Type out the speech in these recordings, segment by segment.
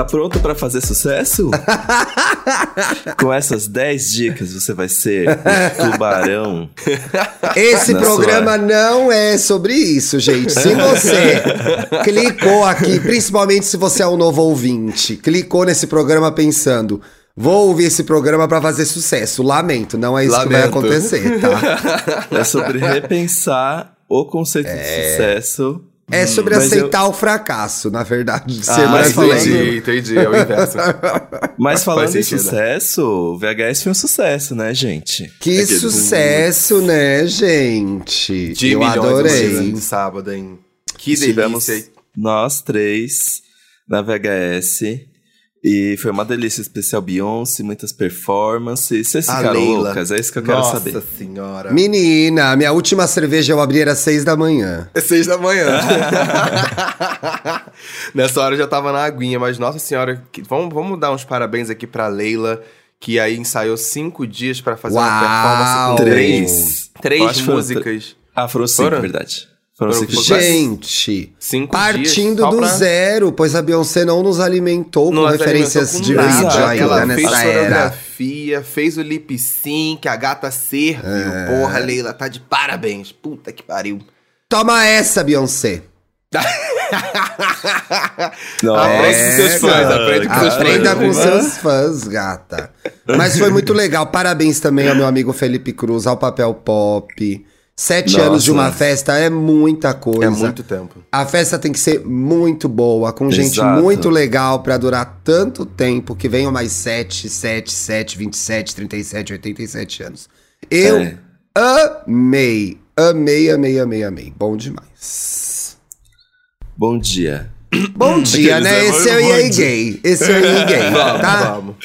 Tá pronto pra fazer sucesso? Com essas 10 dicas você vai ser um tubarão. Esse programa não é sobre isso, gente. Se você clicou aqui, principalmente se você é um novo ouvinte, clicou nesse programa pensando. Vou ouvir esse programa pra fazer sucesso. Lamento, não é isso que vai Lamento. acontecer, tá? É sobre repensar o conceito de sucesso. É sobre Mas aceitar o fracasso, na verdade, de ser Ah, brasileiro. entendi, entendi. É o inverso. Mas falando em sucesso, o VHS foi um sucesso, né, gente? Que Aquele- sucesso, né, gente? De Eu milhões adorei. de sábado, hein? Que Tivemos delícia. nós três na VHS. E foi uma delícia especial Beyoncé, muitas performances. Vocês A ficaram Leila. loucas? É isso que eu quero Nossa saber. senhora. Menina, minha última cerveja eu abri era seis da manhã. É seis da manhã. Nessa hora eu já tava na aguinha, mas nossa senhora, que- vamos, vamos dar uns parabéns aqui pra Leila, que aí ensaiou cinco dias pra fazer uma Uau! performance com Três. três, músicas. Ah, foram cinco, Foram? verdade. Foram Foram cinco cinco. dias. Gente, Cinco partindo do pra- zero, pois a Beyoncé não nos alimentou Não com referências alimentou de com vídeo nada. ainda Ela fez nessa era. coreografia, fez o lip sync, a gata serviu. É. Porra, Leila, tá de parabéns. Puta que pariu. Toma essa, Beyoncé. Nossa, Aprende com seus fãs, aprende com seus Aprenda fãs. com seus fãs, gata. Mas foi muito legal. Parabéns também ao meu amigo Felipe Cruz, ao Papel Pop. Sete Nossa. anos de uma festa é muita coisa. É muito tempo. A festa tem que ser muito boa, com gente Exato. muito legal pra durar tanto tempo, que venham mais 7, 7, 7, 27, 37, 87 anos. Eu É. amei, amei, amei, amei, amei. Bom demais. Bom dia. Bom dia, Aqueles, né? Esse é o EA dia. Gay. Esse é o EA Gay, tá? vamos.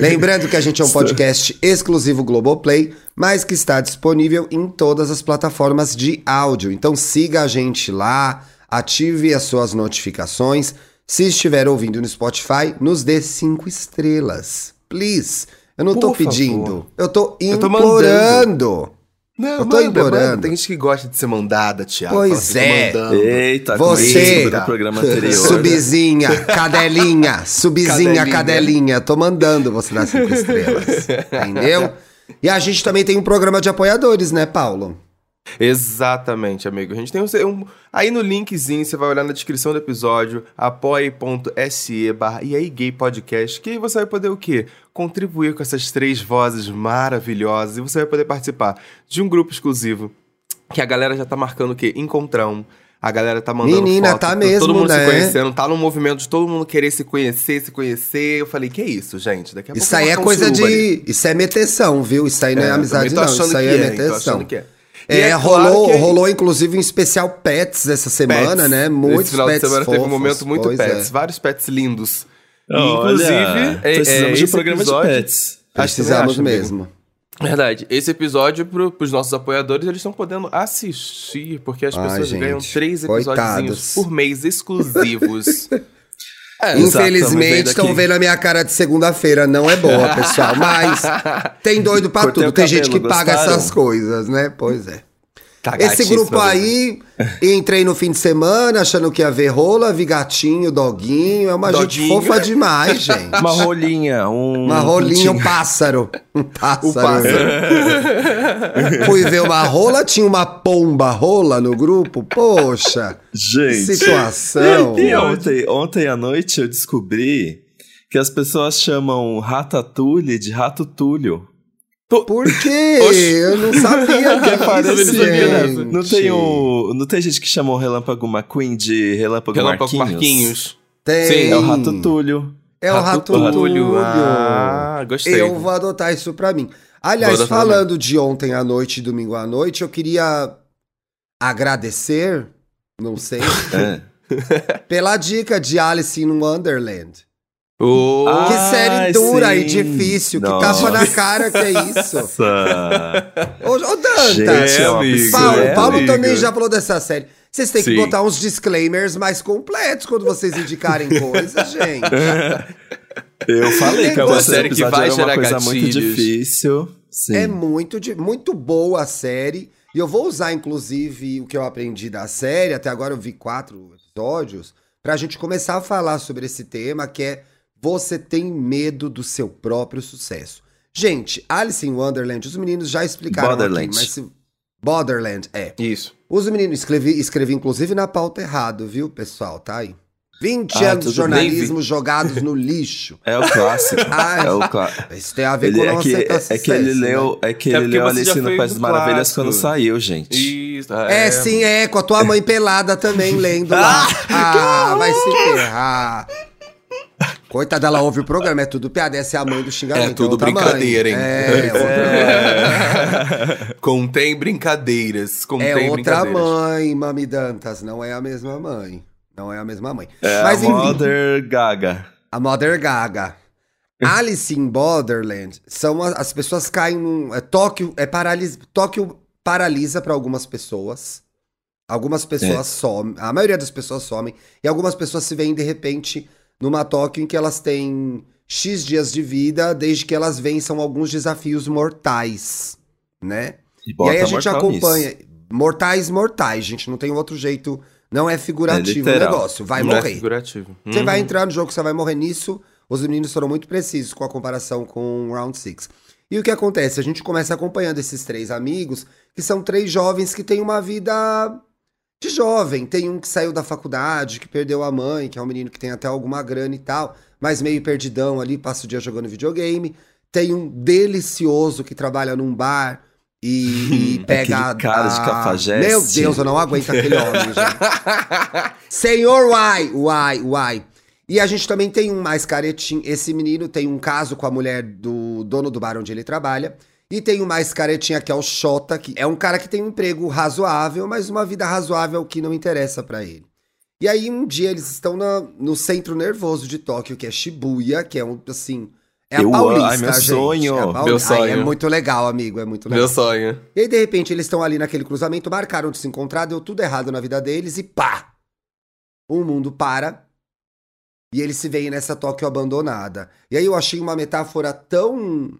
Lembrando que a gente é um podcast exclusivo Globoplay, mas que está disponível em todas as plataformas de áudio. Então siga a gente lá, ative as suas notificações. Se estiver ouvindo no Spotify, nos dê cinco estrelas. Please. Eu não tô Por favor. pedindo, eu tô Eu tô implorando. Não, Eu tô manda, implorando. manda. Tem gente que gosta de ser mandada, Thiago. Pois assim, é. tô mandando. Eita, Você- no programa anterior. Subzinha, cadelinha, subzinha, Cadelinha. cadelinha. Tô mandando você dar cinco estrelas. Entendeu? E a gente também tem um programa de apoiadores, né, Paulo? Exatamente, amigo. A gente tem um, um- Aí no linkzinho, você vai olhar na descrição do episódio, apoie.se barra e aí gay podcast, que aí você vai poder o quê? Contribuir com essas três vozes maravilhosas e você vai poder participar de um grupo exclusivo que a galera já tá marcando o quê? Encontrão. A galera tá mandando Menina, foto, tá mesmo, todo mundo né? se conhecendo, tá no movimento de todo mundo querer se conhecer, se conhecer. Eu falei, que isso, gente? Daqui a pouco Isso aí é coisa suruba ali. de. Isso é meteção, viu? Isso aí não é, É, amizade, não. Isso aí é é, meteção. achando que é. É, é claro rolou, que- rolou inclusive um especial Pets essa semana, Pets. né? Muitos Esse final pets de semana teve um fofos. momento muito pets, é. vários pets lindos. Olha, inclusive, é- precisamos é, de um programa episódio- de pets. Precisamos acho, mesmo. Verdade. Esse episódio, pro, pros nossos apoiadores, eles estão podendo assistir, porque as Ai, pessoas gente, ganham três episódios por mês exclusivos. É, Infelizmente, estão vendo a minha cara de segunda-feira. Não é boa, pessoal. Mas tem doido pra Cortei tudo. Tem gente que cabelo, paga gostaram? essas coisas, né? Pois é. Tá Esse grupo né? aí, entrei no fim de semana achando que ia ver rola, vi gatinho, doguinho. É uma gente Doguinho. fofa demais, gente. Uma rolinha, um. Uma rolinha, um pássaro. Um pássaro. Pássaro. Fui ver uma rola, tinha uma pomba rola no grupo. Poxa, Gente. situação. E ontem, ontem à noite eu descobri que as pessoas chamam ratatouille de rato túlio. Por quê? Oxi. Eu não sabia que Parece isso, não. Não tem, o, não tem gente que chama o Relâmpago McQueen de Relâmpago, Relâmpago Marquinhos? Marquinhos. Tem. Sim, É o rato túlio. É o rato túlio. Ah, gostei. Eu vou adotar isso pra mim. Aliás, falando de ontem à noite e domingo à noite, eu queria agradecer, não sei, É. pela dica de Alice in Wonderland. Oh, que Ah, série dura e sim. difícil, que Nossa. tapa na cara, que é isso? Nossa. Ô, ô Danta, Gente, é amigo, Paulo, é, Paulo amigo. também já falou dessa série. Vocês têm que Sim. botar uns disclaimers mais completos quando vocês indicarem coisas, gente. Eu falei que É a uma série que vai era uma gerar coisa muito gatilhos. difícil. Sim. É muito, muito boa a série. E eu vou usar, inclusive, o que eu aprendi da série. Até agora eu vi quatro episódios. pra gente começar a falar sobre esse tema que é você tem medo do seu próprio sucesso. Gente, Alice in Wonderland, os meninos já explicaram Borderland. aqui, mas se... Borderland, é. Isso. Os meninos escrevi, escrevi inclusive na pauta errado, viu, pessoal? Tá aí. 20 Ah, anos de jornalismo jogados no lixo. É o clássico. Ah, é o clássico. Isso tem a ver Ele, com é, que, é, sucesso, que ele né? leu, é que É ele porque leu Alice no País das Maravilhas quando saiu, gente. Isso. É, sim, é, com a tua mãe pelada também lendo lá. Ah, vai se ferrar. Coitada, ela ouve o programa, é tudo piada. Essa é a mãe do xingamento. É tudo mãe. brincadeira, hein? É, outra, Contém brincadeiras. Contém é outra brincadeiras. mãe, Mami Dantas. Não é a mesma mãe. Não é a mesma mãe. É Mas a enfim, Mother Gaga. a Mother Gaga. Alice in Borderland são a- as pessoas caem num. É, Tóquio é paralisa. Tóquio paralisa para algumas pessoas. Algumas pessoas É. somem. A maioria das pessoas somem. E algumas pessoas se veem de repente numa Tóquio em que elas têm X dias de vida, desde que elas vençam alguns desafios mortais, né? E, e aí a gente acompanha. nisso. Mortais, mortais, gente. Não tem outro jeito. Não é figurativo É o negócio. Vai Não é morrer. figurativo. Você Uhum. vai entrar no jogo, você vai morrer nisso. Os meninos foram muito precisos com a comparação com o Round 6. E o que acontece? A gente começa acompanhando esses três amigos, que são três jovens que têm uma vida de jovem. Tem um que saiu da faculdade, que perdeu a mãe, que é um menino que tem até alguma grana e tal, mas meio perdidão ali, passa o dia jogando videogame. Tem um delicioso que trabalha num bar e, e pega Aquele cara de a- cafajeste. Meu Deus, eu não aguento aquele homem, gente. Senhor Uai, Uai, Uai. E a gente também tem um mais caretinho. Esse menino tem um caso com a mulher do dono do bar onde ele trabalha. E tem o mais caretinha, que é o Xota, que é um cara que tem um emprego razoável, mas uma vida razoável que não interessa pra ele. E aí, um dia, eles estão na- no centro nervoso de Tóquio, que é Shibuya, que é um, assim... É a Eu. Paulista, Ai, meu gente. sonho. É a Pauli- Meu Ai, sonho. é muito legal, amigo, é muito legal. Meu sonho. E aí, de repente, eles estão ali naquele cruzamento, marcaram de se encontrar, deu tudo errado na vida deles e pá! O mundo para e eles se veem nessa Tóquio abandonada. E aí eu achei uma metáfora tão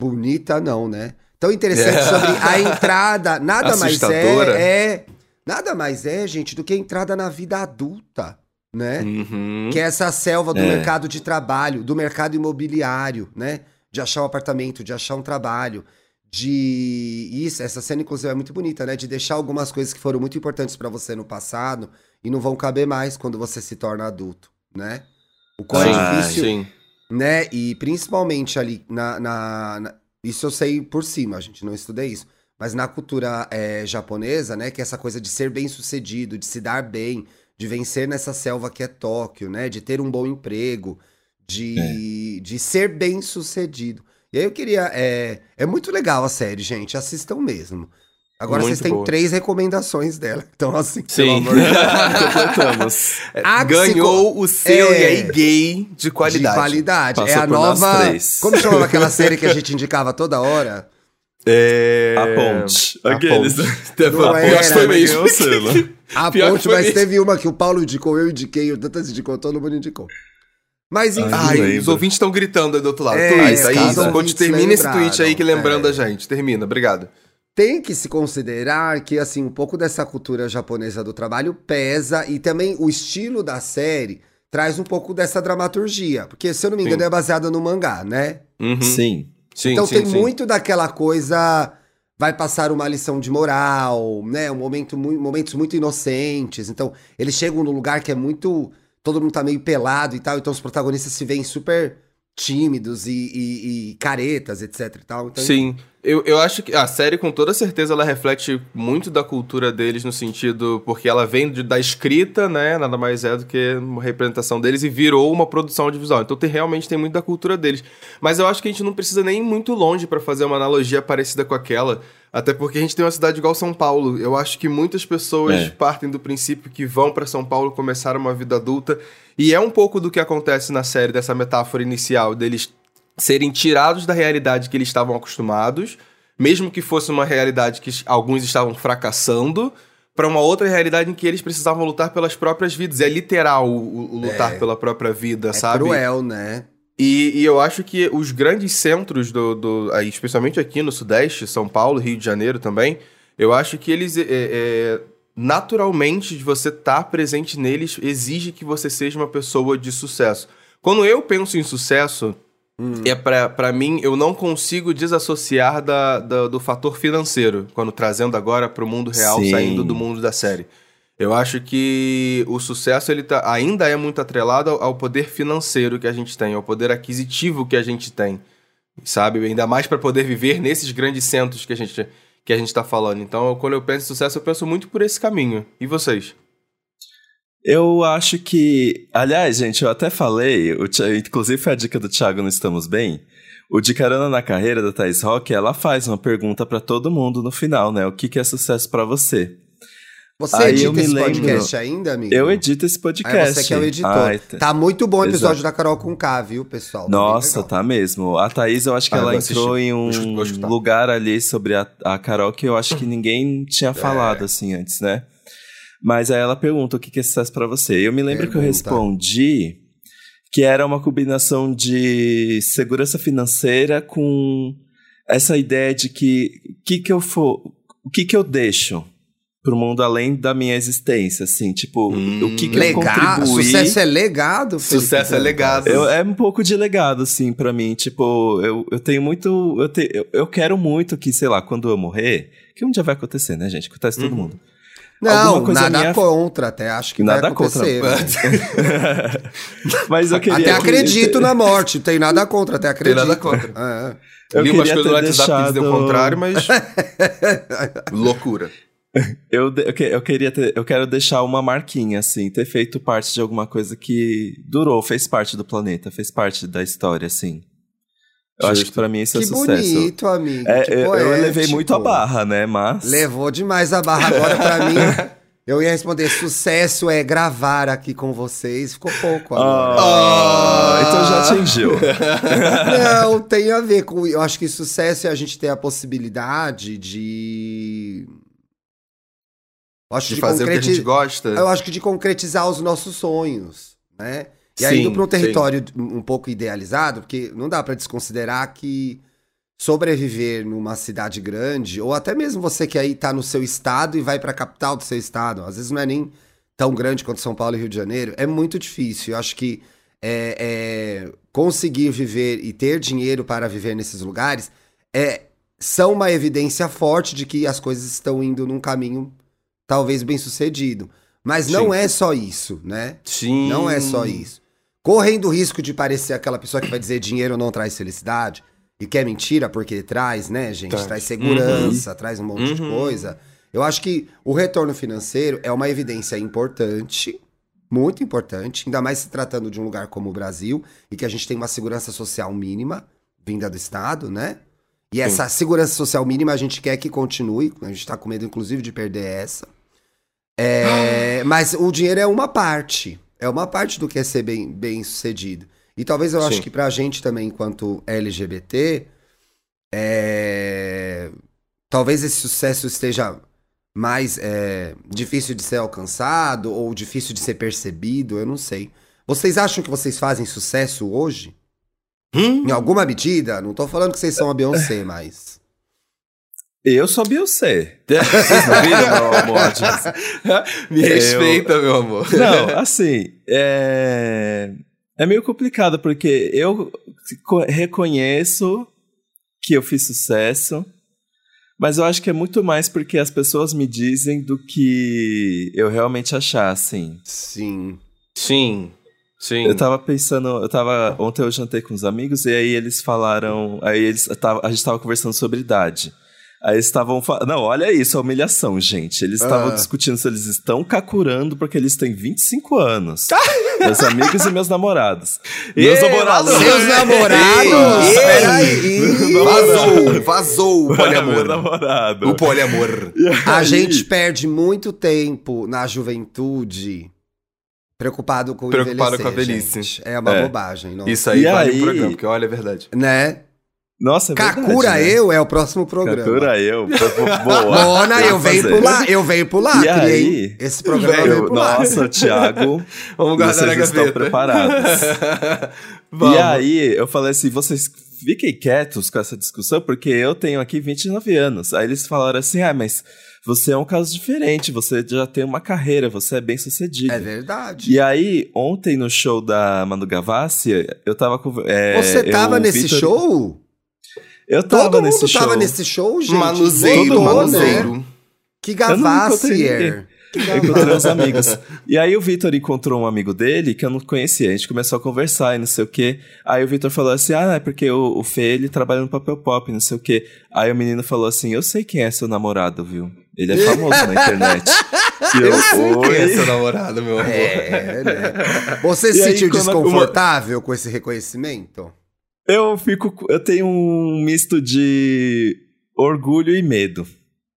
bonita, não, né? Tão interessante É. sobre a entrada. Nada mais é, é. Nada mais é, gente, do que a entrada na vida adulta, né? Uhum. Que é essa selva do É. mercado de trabalho, do mercado imobiliário, né? De achar um apartamento, de achar um trabalho, de isso, essa cena inclusive é muito bonita, né? De deixar algumas coisas que foram muito importantes pra você no passado e não vão caber mais quando você se torna adulto, né? O quão Sim, é difícil, Sim. Né? E principalmente ali na, na- na- isso eu sei por cima, gente, não estudei isso. Mas na cultura é, japonesa, né, que é essa coisa de ser bem sucedido, de se dar bem, de vencer nessa selva que é Tóquio, né, de ter um bom emprego, de, de ser bem sucedido. E aí eu queria. É, é muito legal a série, gente. Assistam mesmo. Agora Muito vocês têm boa. três recomendações dela. Então, assim, Sim. pelo amor de Deus. Completamos. A Ganhou o seu É. e aí gay de qualidade. De qualidade. Passou é a por nós nova. três. Como chamava aquela série que a gente indicava toda hora? É... A ponte. A Aqueles. ponte. Não a era, ponte foi mas mesmo. Ganhou o selo. A ponte, mas mesmo. teve uma que o Paulo indicou, eu indiquei, o Dantas indicou, todo mundo indicou. Mas enfim. Ai, Ai, os ouvintes estão gritando aí do outro lado. É, aí, ouvintes Conte, termina esse tweet aí que lembrando é. a gente. Termina, obrigado. Tem que se considerar que, assim, um pouco dessa cultura japonesa do trabalho pesa e também o estilo da série traz um pouco dessa dramaturgia. Porque, se eu não me engano, Sim. é baseada no mangá, né? Uhum. Sim. Sim, então sim, tem sim. muito daquela coisa. Vai passar uma lição de moral, né? Um momento, momentos muito inocentes. Então, eles chegam num lugar que é muito. Todo mundo tá meio pelado e tal. Então, os protagonistas se veem super tímidos e, e- e caretas, etc e tal. Então, Sim, eu, eu acho que a série, com toda certeza, ela reflete muito da cultura deles no sentido. Porque ela vem de- da escrita, né? Nada mais é do que uma representação deles e virou uma produção audiovisual. Então tem, realmente tem muito da cultura deles. Mas eu acho que a gente não precisa nem ir muito longe pra fazer uma analogia parecida com aquela. Até porque a gente tem uma cidade igual São Paulo. Eu acho que muitas pessoas É. partem do princípio que vão pra São Paulo começar uma vida adulta. E é um pouco do que acontece na série, dessa metáfora inicial, deles serem tirados da realidade que eles estavam acostumados, mesmo que fosse uma realidade que alguns estavam fracassando, para uma outra realidade em que eles precisavam lutar pelas próprias vidas. É literal o, o- lutar É. pela própria vida, é sabe? cruel, né? E, e eu acho que os grandes centros do, do aí, especialmente aqui no Sudeste, São Paulo, Rio de Janeiro também, eu acho que eles é, é, naturalmente de você estar presente neles exige que você seja uma pessoa de sucesso. Quando eu penso em sucesso, é pra, pra mim, eu não consigo desassociar da, da- do fator financeiro, quando trazendo agora pro mundo real, Sim. saindo do mundo da série. Eu acho que o sucesso ele tá, ainda é muito atrelado ao, ao poder financeiro que a gente tem, ao poder aquisitivo que a gente tem, sabe? Ainda mais para poder viver nesses grandes centros que a gente que a gente tá falando. Então, quando eu penso em sucesso, eu penso muito por esse caminho. E vocês? Eu acho que. Aliás, gente, eu até falei, o inclusive foi a dica do Thiago no Estamos Bem. O De Carona na Carreira da Thais Rock, ela faz uma pergunta pra todo mundo no final, né? O que, que é sucesso pra você? Você Aí edita esse lembro- podcast ainda, amigo? Eu edito esse podcast. Aí você que é o editor. Ai, tá- Tá muito bom o episódio Exato. da Carol com K, viu, pessoal? Tá Nossa, tá mesmo. A Thaís, eu acho que Ah, ela entrou em um lugar ali sobre a, a Carol que eu acho que ninguém tinha É. falado assim antes, né? Mas aí ela pergunta o que que é sucesso pra você. Eu me lembro que eu Pergunta. respondi que era uma combinação de segurança financeira com essa ideia de que que que eu for, o que que eu deixo pro mundo além da minha existência, assim, tipo, Hum. o que que eu Legado, contribuí sucesso é legado, Felipe Sucesso é legado. eu, é um pouco de legado, assim, pra mim. Tipo, eu, eu tenho muito. Eu, te, eu, eu quero muito que, sei lá, quando eu morrer, que um dia vai acontecer, né, gente? Acontece todo Uhum. mundo. Não, nada minha- contra, até acho que Nada vai acontecer. contra. mas- Mas eu queria. Até que- acredito na morte, tem nada contra, até acredito. nada contra. É. Eu Li umas queria coisas no ter WhatsApp que dizem o deixado- contrário, mas. Loucura. Eu, de- eu, que- eu queria ter, eu quero deixar uma marquinha, assim, ter feito parte de alguma coisa que durou, fez parte do planeta, fez parte da história, assim. Eu acho que pra mim isso Que é sucesso. bonito, amigo. É, que eu, elevei muito a barra, né? Mas. Levou demais a barra agora pra mim. Eu ia responder, sucesso é gravar aqui com vocês. Ficou pouco agora. Ah, então já atingiu. Não, tem a ver com. Eu acho que sucesso é a gente ter a possibilidade de. Acho De de fazer o que a concreti- gente gosta. Eu acho que de concretizar os nossos sonhos, né? E aí, Sim, indo para um sim. território um pouco idealizado, porque não dá para desconsiderar que sobreviver numa cidade grande, ou até mesmo você que aí tá no seu estado e vai para a capital do seu estado, às vezes não é nem tão grande quanto São Paulo e Rio de Janeiro, é muito difícil. Eu acho que é, é, conseguir viver e ter dinheiro para viver nesses lugares é, são uma evidência forte de que as coisas estão indo num caminho talvez bem sucedido. Mas não Sim. é só isso, né? Sim. Não é só isso. Correndo o risco de parecer aquela pessoa que vai dizer dinheiro não traz felicidade, e que é mentira porque traz, né, gente? Traz. Traz segurança, traz um monte de Uhum. coisa. Eu acho que o retorno financeiro é uma evidência importante, muito importante, ainda mais se tratando de um lugar como o Brasil, e que a gente tem uma segurança social mínima, vinda do Estado, né? E essa segurança social mínima a gente quer que continue, a gente tá com medo, inclusive, de perder essa. É, mas o dinheiro é uma parte. É uma parte do que é ser bem, bem sucedido. E talvez eu acho Sim. que pra gente também, enquanto LGBT, é, talvez esse sucesso esteja mais é, difícil de ser alcançado ou difícil de ser percebido, eu não sei. Vocês acham que vocês fazem sucesso hoje? Hum? Em alguma medida? Não tô falando que vocês são a Beyoncé, mas. Eu sou Beyoncé. Vocês não viram, meu amor? Me Eu- respeita, meu amor. Não, assim, é... é meio complicado, porque eu co- reconheço que eu fiz sucesso, mas eu acho que é muito mais porque as pessoas me dizem do que eu realmente achar, assim. Sim. Sim. Sim. Eu tava pensando, eu tava. Ontem eu jantei com os amigos e aí eles falaram. Aí eles. A gente tava conversando sobre idade. Aí eles estavam falando. Não, olha isso, a humilhação, gente. Eles estavam Ah. discutindo se eles estão cacurando porque eles têm 25 anos. meus amigos e meus namorados. meus namorados. Seus namorados? Peraí. Vazou, vazou o poliamor. namorado. o poliamor. A gente perde muito tempo na juventude preocupado com o Preocupado com a velhice. gente. É uma É. bobagem, não. Isso aí E vale aí- o programa, porque olha, é verdade. Né? Nossa, é verdade, Kakura né? eu é o próximo programa. Kakura eu. Boa. Mona, eu Vou venho fazer. pular, eu venho pular, E aí? esse programa eu Eu- pular. nossa, Thiago. Vamos guardar Vocês na estão preparados. Vamos. E aí, eu falei assim, vocês fiquem quietos com essa discussão, porque eu tenho aqui 29 anos. Aí eles falaram assim: ah, mas você é um caso diferente, você já tem uma carreira, você é bem sucedido. É verdade. E aí, ontem no show da Manu Gavassi, eu tava com. É, Você tava eu, nesse Vitor- show? Eu tava Todo nesse mundo show. tava nesse show, gente. Manuseiro, né? manuseiro. Que Gavassier. Que Eu encontrei uns amigos. E aí o Vitor encontrou um amigo dele que eu não conhecia. A gente começou a conversar e não sei o quê. Aí o Vitor falou assim: Ah, é porque o, o Fê ele trabalha no papel pop, não sei o quê. Aí o menino falou assim: Eu sei quem é seu namorado, viu? Ele é famoso na internet. E eu, Eu sei quem é seu namorado, meu amor. É, né? Você se sentiu desconfortável com esse reconhecimento? Eu fico. Eu tenho um misto de orgulho e medo.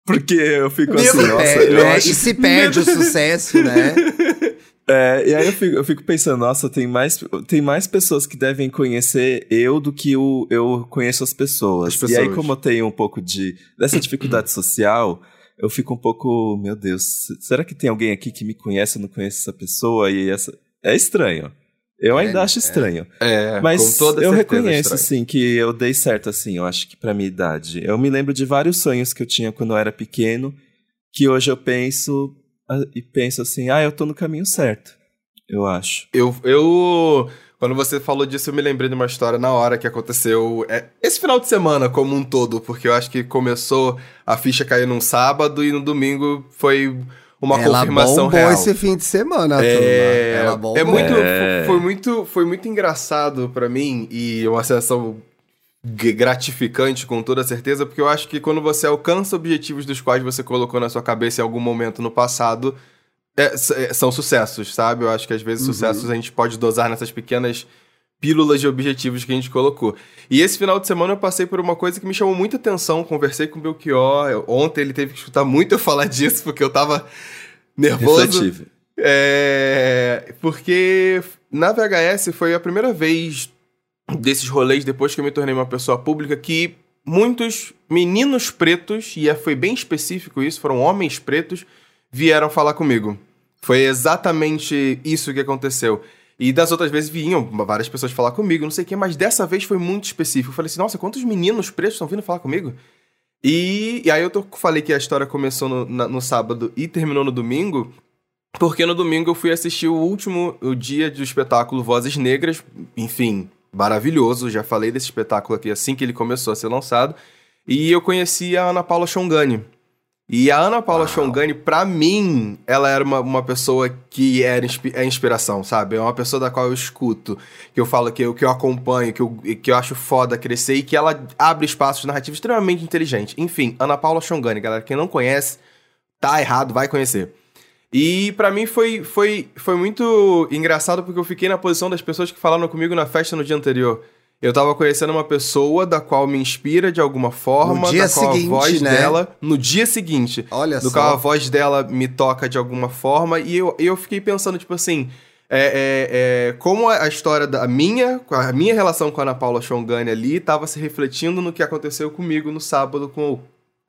Porque eu fico assim, nossa, É, eu né? acho E se perde o sucesso, né? É, e aí eu fico, eu fico pensando, nossa, tem mais, tem mais pessoas que devem conhecer eu do que o, eu conheço as pessoas. As E aí, pessoas. como eu tenho um pouco de dessa dificuldade social, eu fico um pouco, meu Deus, será que tem alguém aqui que me conhece, eu não conheço essa pessoa? E essa. É estranho. Eu É, ainda acho é. estranho. É, Mas com toda eu certeza reconheço, estranho. assim, que eu dei certo, assim, eu acho que pra minha idade. Eu me lembro de vários sonhos que eu tinha quando eu era pequeno, que hoje eu penso ah, e penso assim, ah, eu tô no caminho certo. Eu acho. Eu, eu. Quando você falou disso, eu me lembrei de uma história na hora que aconteceu é, esse final de semana como um todo, porque eu acho que começou a ficha cair num sábado e no domingo foi uma Ela confirmação real. esse fim de semana, É. Ela bombou. é muito, É. Foi muito, foi muito engraçado pra mim e uma sensação gratificante com toda certeza, porque eu acho que quando você alcança objetivos dos quais você colocou na sua cabeça em algum momento no passado, é, é, são sucessos, sabe? Eu acho que às vezes sucessos a gente pode dosar nessas pequenas pílulas de objetivos que a gente colocou. E esse final de semana eu passei por uma coisa que me chamou muita atenção, conversei com o Belchior, ontem ele teve que escutar muito eu falar disso, porque eu tava nervoso. Refletivo. É, porque na VHS foi a primeira vez desses rolês, depois que eu me tornei uma pessoa pública, que muitos meninos pretos, e é- foi bem específico isso, foram homens pretos, vieram falar comigo. Foi exatamente isso que aconteceu. E das outras vezes vinham várias pessoas falar comigo, não sei o quê, mas dessa vez foi muito específico. Eu falei assim, nossa, quantos meninos pretos estão vindo falar comigo? E, e aí eu tô- falei que a história começou no, na- no sábado e terminou no domingo, porque no domingo eu fui assistir o último o dia do espetáculo Vozes Negras, enfim, maravilhoso, já falei desse espetáculo aqui assim que ele começou a ser lançado, e eu conheci a Ana Paula Chongani. E a Ana Paula Chongani, pra mim, ela era uma, uma pessoa que era inspi- é inspiração, sabe? É uma pessoa da qual eu escuto, que eu falo que eu, que eu acompanho, que eu, que eu acho foda crescer e que ela abre espaços narrativos extremamente inteligentes. Enfim, Ana Paula Chongani, galera, quem não conhece, tá errado, vai conhecer. E pra mim foi, foi, foi muito engraçado porque eu fiquei na posição das pessoas que falaram comigo na festa no dia anterior. Eu tava conhecendo uma pessoa da qual me inspira de alguma forma, No dia da qual seguinte, a voz né? dela, no dia seguinte, Olha do só. qual a voz dela me toca de alguma forma, e eu, eu fiquei pensando, tipo assim, é, é, é, como a história da minha, a minha relação com a Ana Paula Chongani ali tava se refletindo no que aconteceu comigo no sábado com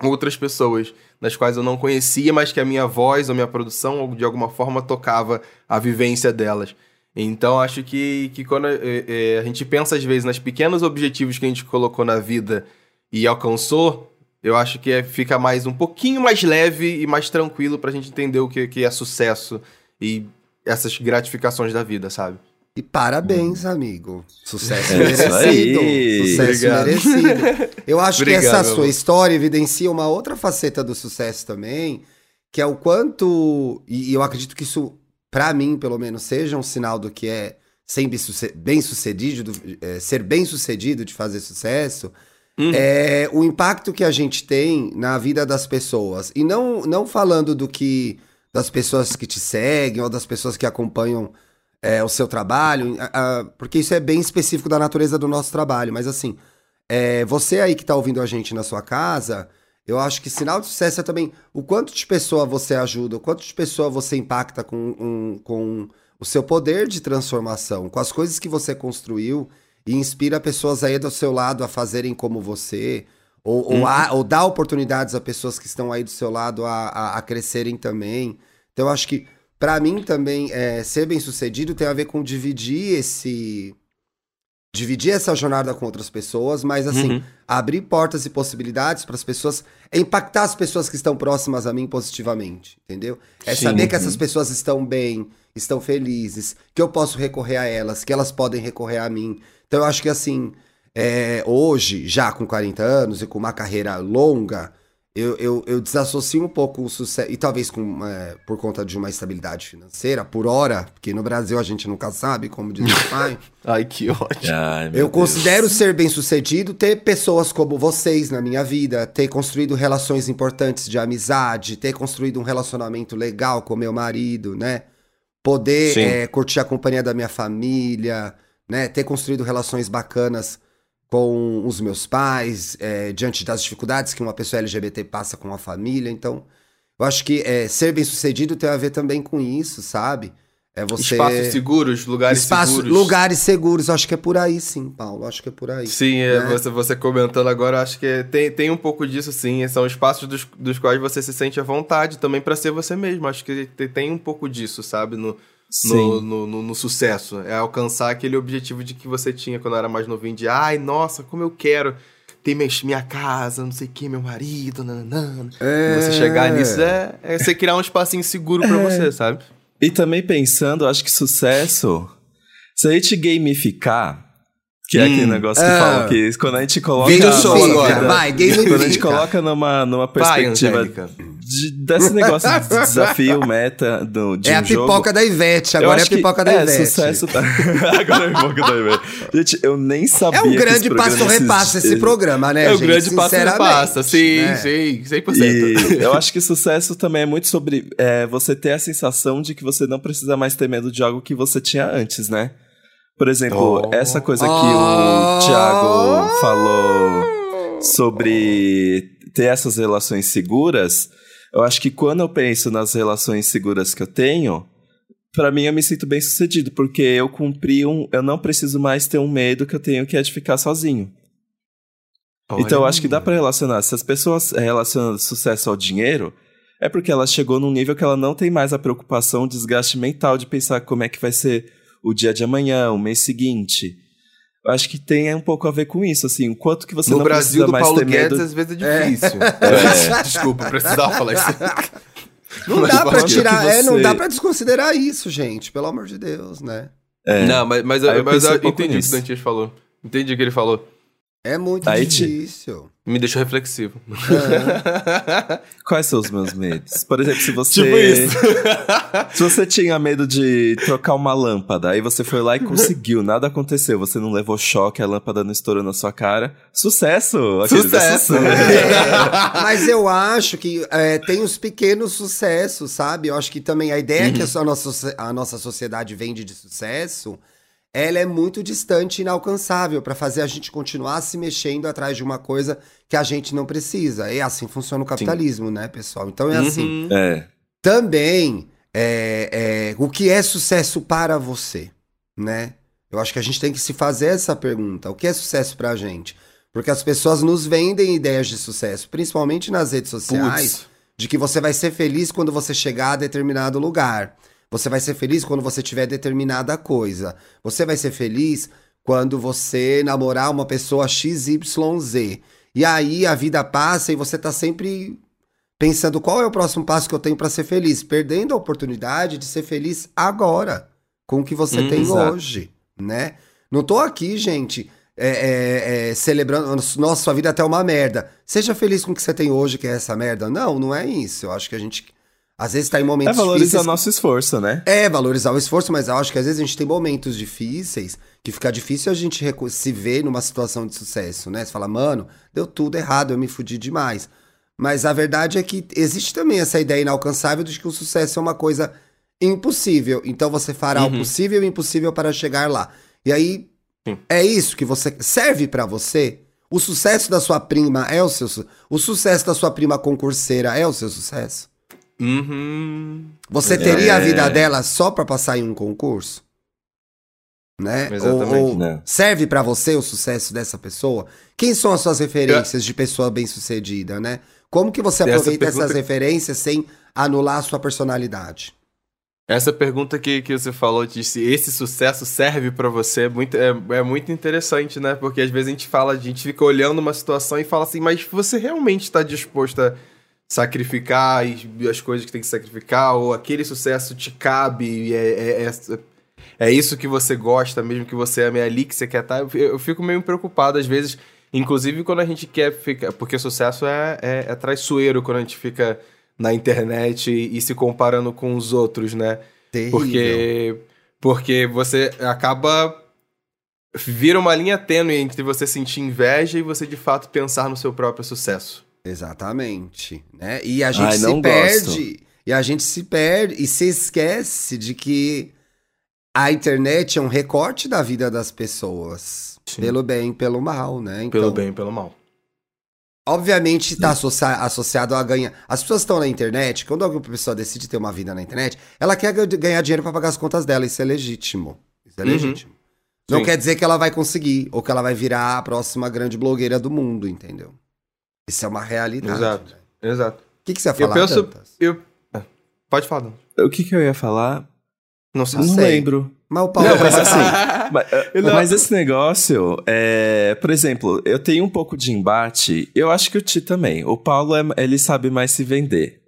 outras pessoas, das quais eu não conhecia, mas que a minha voz ou minha produção de alguma forma tocava a vivência delas. Então acho que, que quando é, é, a gente pensa às vezes nos pequenos objetivos que a gente colocou na vida e alcançou, eu acho que é- fica mais um pouquinho mais leve e mais tranquilo pra gente entender o que, que é sucesso e essas gratificações da vida, sabe? E parabéns, amigo. Sucesso É isso merecido. aí. Sucesso Obrigado. merecido. Eu acho Obrigado, que essa sua amor. história evidencia uma outra faceta do sucesso também, que é o quanto. E, e eu acredito que isso, pra mim, pelo menos, seja um sinal do que é ser bem sucedido, é, ser bem sucedido de fazer sucesso. Uhum. É o impacto que a gente tem na vida das pessoas. E não, não falando do que das pessoas que te seguem ou das pessoas que acompanham é, o seu trabalho, a- a- porque isso é bem específico da natureza do nosso trabalho. Mas assim, é, você aí que tá ouvindo a gente na sua casa, eu acho que sinal de sucesso é também o quanto de pessoa você ajuda, o quanto de pessoa você impacta com, um- com o seu poder de transformação, com as coisas que você construiu e inspira pessoas aí do seu lado a fazerem como você, ou, ou, a- ou dá oportunidades a pessoas que estão aí do seu lado a, a, a crescerem também. Então, eu acho que, pra mim também, é, ser bem sucedido tem a ver com dividir esse. Dividir essa jornada com outras pessoas, mas assim, Uhum. abrir portas e possibilidades para as pessoas, é impactar as pessoas que estão próximas a mim positivamente, entendeu? É Sim. saber que essas pessoas estão bem, estão felizes, que eu posso recorrer a elas, que elas podem recorrer a mim. Então eu acho que assim, é, hoje, já com 40 anos e com uma carreira longa, eu, eu, eu desassocio um pouco o sucesso, e talvez com, é, por conta de uma estabilidade financeira, por hora, porque no Brasil a gente nunca sabe, como diz o pai. Ai, que ótimo. Ai, Eu Deus. considero ser bem sucedido ter pessoas como vocês na minha vida, ter construído relações importantes de amizade, ter construído um relacionamento legal com meu marido, né? Poder eh, curtir a companhia da minha família, né? Ter construído relações bacanas com os meus pais, eh, diante das dificuldades que uma pessoa LGBT passa com a família. Então, eu acho que eh, ser bem sucedido tem a ver também com isso, sabe? É você. Espaços seguros, lugares Espaço- seguros. Lugares seguros, acho que é por aí sim, Paulo. Acho que é por aí. Sim, é, né? você, você comentando agora, acho que tem, tem um pouco disso, sim. São espaços dos, dos quais você se sente à vontade também pra ser você mesmo. Acho que te- tem um pouco disso, sabe? No, no, no, no- no sucesso. É alcançar aquele objetivo de que você tinha quando era mais novinho, de ai, nossa, como eu quero ter minha, minha casa, não sei o que, meu marido. É. Você chegar nisso é, é você criar um espacinho seguro pra você, sabe? E também pensando, acho que sucesso, se a gente gamificar, que é Hum. aquele negócio que Ah. falam que quando a gente coloca Game a show agora. vida- Vai, gamifica. quando a gente coloca numa, numa Vai, perspectiva Angélica. de- desse negócio de desafio, meta do, de é um a jogo, pipoca da Ivete, agora é a pipoca da é, Ivete. sucesso tá... Agora é a pipoca da Ivete. Gente, eu nem sabia É um grande esse programa passo repassa esse programa, né, É o gente? grande passo a Sinceramente, passa, sim, né? sim, 100%. E eu acho que sucesso também é muito sobre é, você ter a sensação de que você não precisa mais ter medo de algo que você tinha antes, né? Por exemplo, Oh. essa coisa que Oh. o Thiago falou sobre ter essas relações seguras, eu acho que quando eu penso nas relações seguras que eu tenho, pra mim eu me sinto bem sucedido, porque eu cumpri um. Eu não preciso mais ter um medo que eu tenho que é de ficar sozinho. Então eu acho que dá pra relacionar. Se as pessoas relacionam sucesso ao dinheiro, é porque ela chegou num nível que ela não tem mais a preocupação, o desgaste mental de pensar como é que vai ser o dia de amanhã, o mês seguinte. Eu acho que tem um pouco a ver com isso, assim, o quanto que você No não Brasil precisa do mais Paulo ter Guedes, medo. às vezes é difícil. É. Desculpa, precisava falar isso. Não Mas dá pra pode- tirar, que é, não você- dá pra desconsiderar isso, gente. Pelo amor de Deus, né? É. Não, mas, mas, eu mas eu entendi o que o Dantias falou. Entendi o que ele falou. É muito Aí te- difícil. Me deixou reflexivo. Quais são os meus medos? Por exemplo, se você. Tipo isso. Se você tinha medo de trocar uma lâmpada, aí você foi lá e conseguiu, nada aconteceu, você não levou choque, a lâmpada não estourou na sua cara. Sucesso! é Sucesso. É, mas eu acho que é, tem os pequenos sucessos, sabe? Eu acho que também a ideia Uhum. que a nossa, a nossa sociedade vende de sucesso, ela é muito distante e inalcançável para fazer a gente continuar se mexendo atrás de uma coisa que a gente não precisa. E assim funciona o capitalismo, né, pessoal? Então é assim. Uhum. É. Também, é, é, o que é sucesso para você, né? Eu acho que a gente tem que se fazer essa pergunta. O que é sucesso pra gente? Porque as pessoas nos vendem ideias de sucesso, principalmente nas redes sociais, Putz. de que você vai ser feliz quando você chegar a determinado lugar. Você vai ser feliz quando você tiver determinada coisa. Você vai ser feliz quando você namorar uma pessoa XYZ. E aí a vida passa e você tá sempre pensando qual é o próximo passo que eu tenho pra ser feliz, perdendo a oportunidade de ser feliz agora, com o que você Hum, tem exato. hoje, né? Não tô aqui, gente, é, é, é, celebrando, nossa, sua vida até uma merda. Seja feliz com o que você tem hoje, que é essa merda. Não, não é isso. Eu acho que a gente, às vezes, tá em É momentos valorizar o difíceis. nosso esforço, né? É, valorizar o esforço, mas eu acho que às vezes a gente tem momentos difíceis que fica difícil a gente se ver numa situação de sucesso, né? Você fala, mano, deu tudo errado, eu me fudi demais. Mas a verdade é que existe também essa ideia inalcançável de que o sucesso é uma coisa impossível. Então você fará o possível e o impossível para chegar lá. E aí, Sim. é isso que você serve pra você? O sucesso da sua prima é o seu o sucesso da sua prima concurseira é o seu sucesso? Uhum. Você teria a É. vida dela só pra passar em um concurso? Né? Exatamente. Ou, ou Não. serve pra você o sucesso dessa pessoa? Quem são as suas referências de pessoa bem-sucedida, né? Como que você Essa aproveita pergunta- essas referências sem anular a sua personalidade? Essa pergunta que, que você falou de se esse sucesso serve para você é muito, é, é, muito interessante, né? Porque às vezes a gente fala, a gente fica olhando uma situação e fala assim, mas você realmente está disposto a sacrificar as coisas que tem que sacrificar? Ou aquele sucesso te cabe? É, é, é, é isso que você gosta, mesmo que você ame ali que você quer estar? Tá? Eu, eu fico meio preocupado às vezes, inclusive quando a gente quer ficar. Porque sucesso é, é, é traiçoeiro quando a gente fica na internet e, e se comparando com os outros, né? Terrível. Porque, porque você acaba. Vira uma linha tênue entre você sentir inveja e você de fato pensar no seu próprio sucesso. Exatamente, né? E a gente Ai, se perde, gosto. e a gente se perde e se esquece de que a internet é um recorte da vida das pessoas, Sim. pelo bem, pelo mal, né? Então, pelo bem, pelo mal. Obviamente está associa associado a ganhar. As pessoas estão na internet, quando alguma pessoa decide ter uma vida na internet, ela quer ganhar dinheiro para pagar as contas dela. Isso é legítimo. Isso é uhum. legítimo. Não Sim. quer dizer que ela vai conseguir, ou que ela vai virar a próxima grande blogueira do mundo, entendeu? Isso é uma realidade. Exato. Né? Exato. O que, que você ia falar? Eu penso. Eu... É, pode falar. O que, que eu ia falar? Não, sei. não lembro. Mas o Paulo. Não, mas assim. mas, mas, esse negócio, é, por exemplo, eu tenho um pouco de embate. Eu acho que o Ti também. O Paulo, é, ele sabe mais se vender.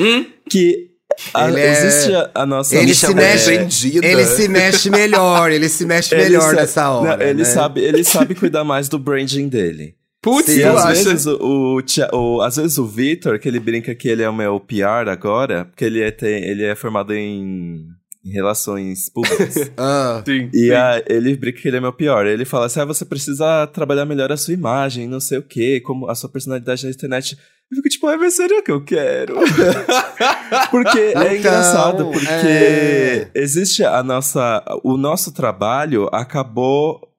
Hum? Que a, é... existe a, a, nossa ele se mexe vendida. ele se mexe melhor ele se mexe melhor sabe, nessa hora não, ele né? sabe ele sabe cuidar mais do branding dele Putz, e às vezes o, o, o, às vezes o Victor que ele brinca que ele é o meu PR agora porque ele é tem, ele é formado em em relações públicas. ah, sim. E sim. A, ele brinca que ele é meu pior. Ele fala assim: ah, você precisa trabalhar melhor a sua imagem, não sei o quê, como a sua personalidade na internet. Eu fico tipo, mas seria que eu quero? porque é então, é engraçado, porque é... existe a nossa. O nosso trabalho acabou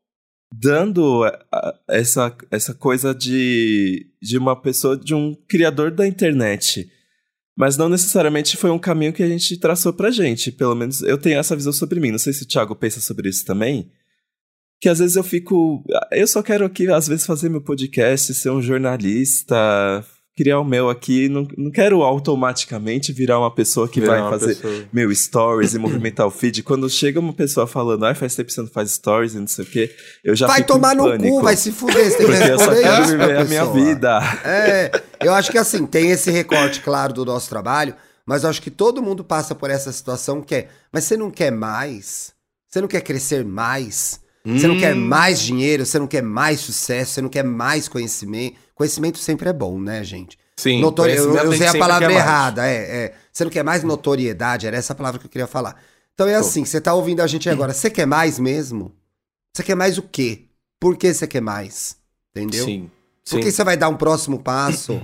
dando essa, essa coisa de, de uma pessoa, de um criador da internet mas não necessariamente foi um caminho que a gente traçou pra gente. Pelo menos eu tenho essa visão sobre mim. Não sei se o Thiago pensa sobre isso também. Que às vezes eu fico. Eu só quero aqui, às vezes, fazer meu podcast, ser um jornalista, criar o meu aqui. Não, não quero automaticamente virar uma pessoa que virar vai fazer pessoa. meu stories e movimentar o feed. Quando chega uma pessoa falando, ai, faz tempo que você não faz stories e não sei o quê, eu já vai fico tomar no cu, vai se fuder, você tem Porque eu só quero viver a minha vida. É, eu acho que assim, tem esse recorte claro do nosso trabalho, mas eu acho que todo mundo passa por essa situação que é, mas você não quer mais? Você não quer crescer mais? Você não quer hum. mais dinheiro, você não quer mais sucesso, você não quer mais conhecimento. Conhecimento sempre é bom, né, gente? Sim. Notori... Eu, eu usei a palavra errada. É, é. Você não quer mais notoriedade, era essa a palavra que eu queria falar. Então é assim, você tá ouvindo a gente agora. Você quer mais mesmo? Você quer mais o quê? Por que você quer mais? Entendeu? Sim. Por que você vai dar um próximo passo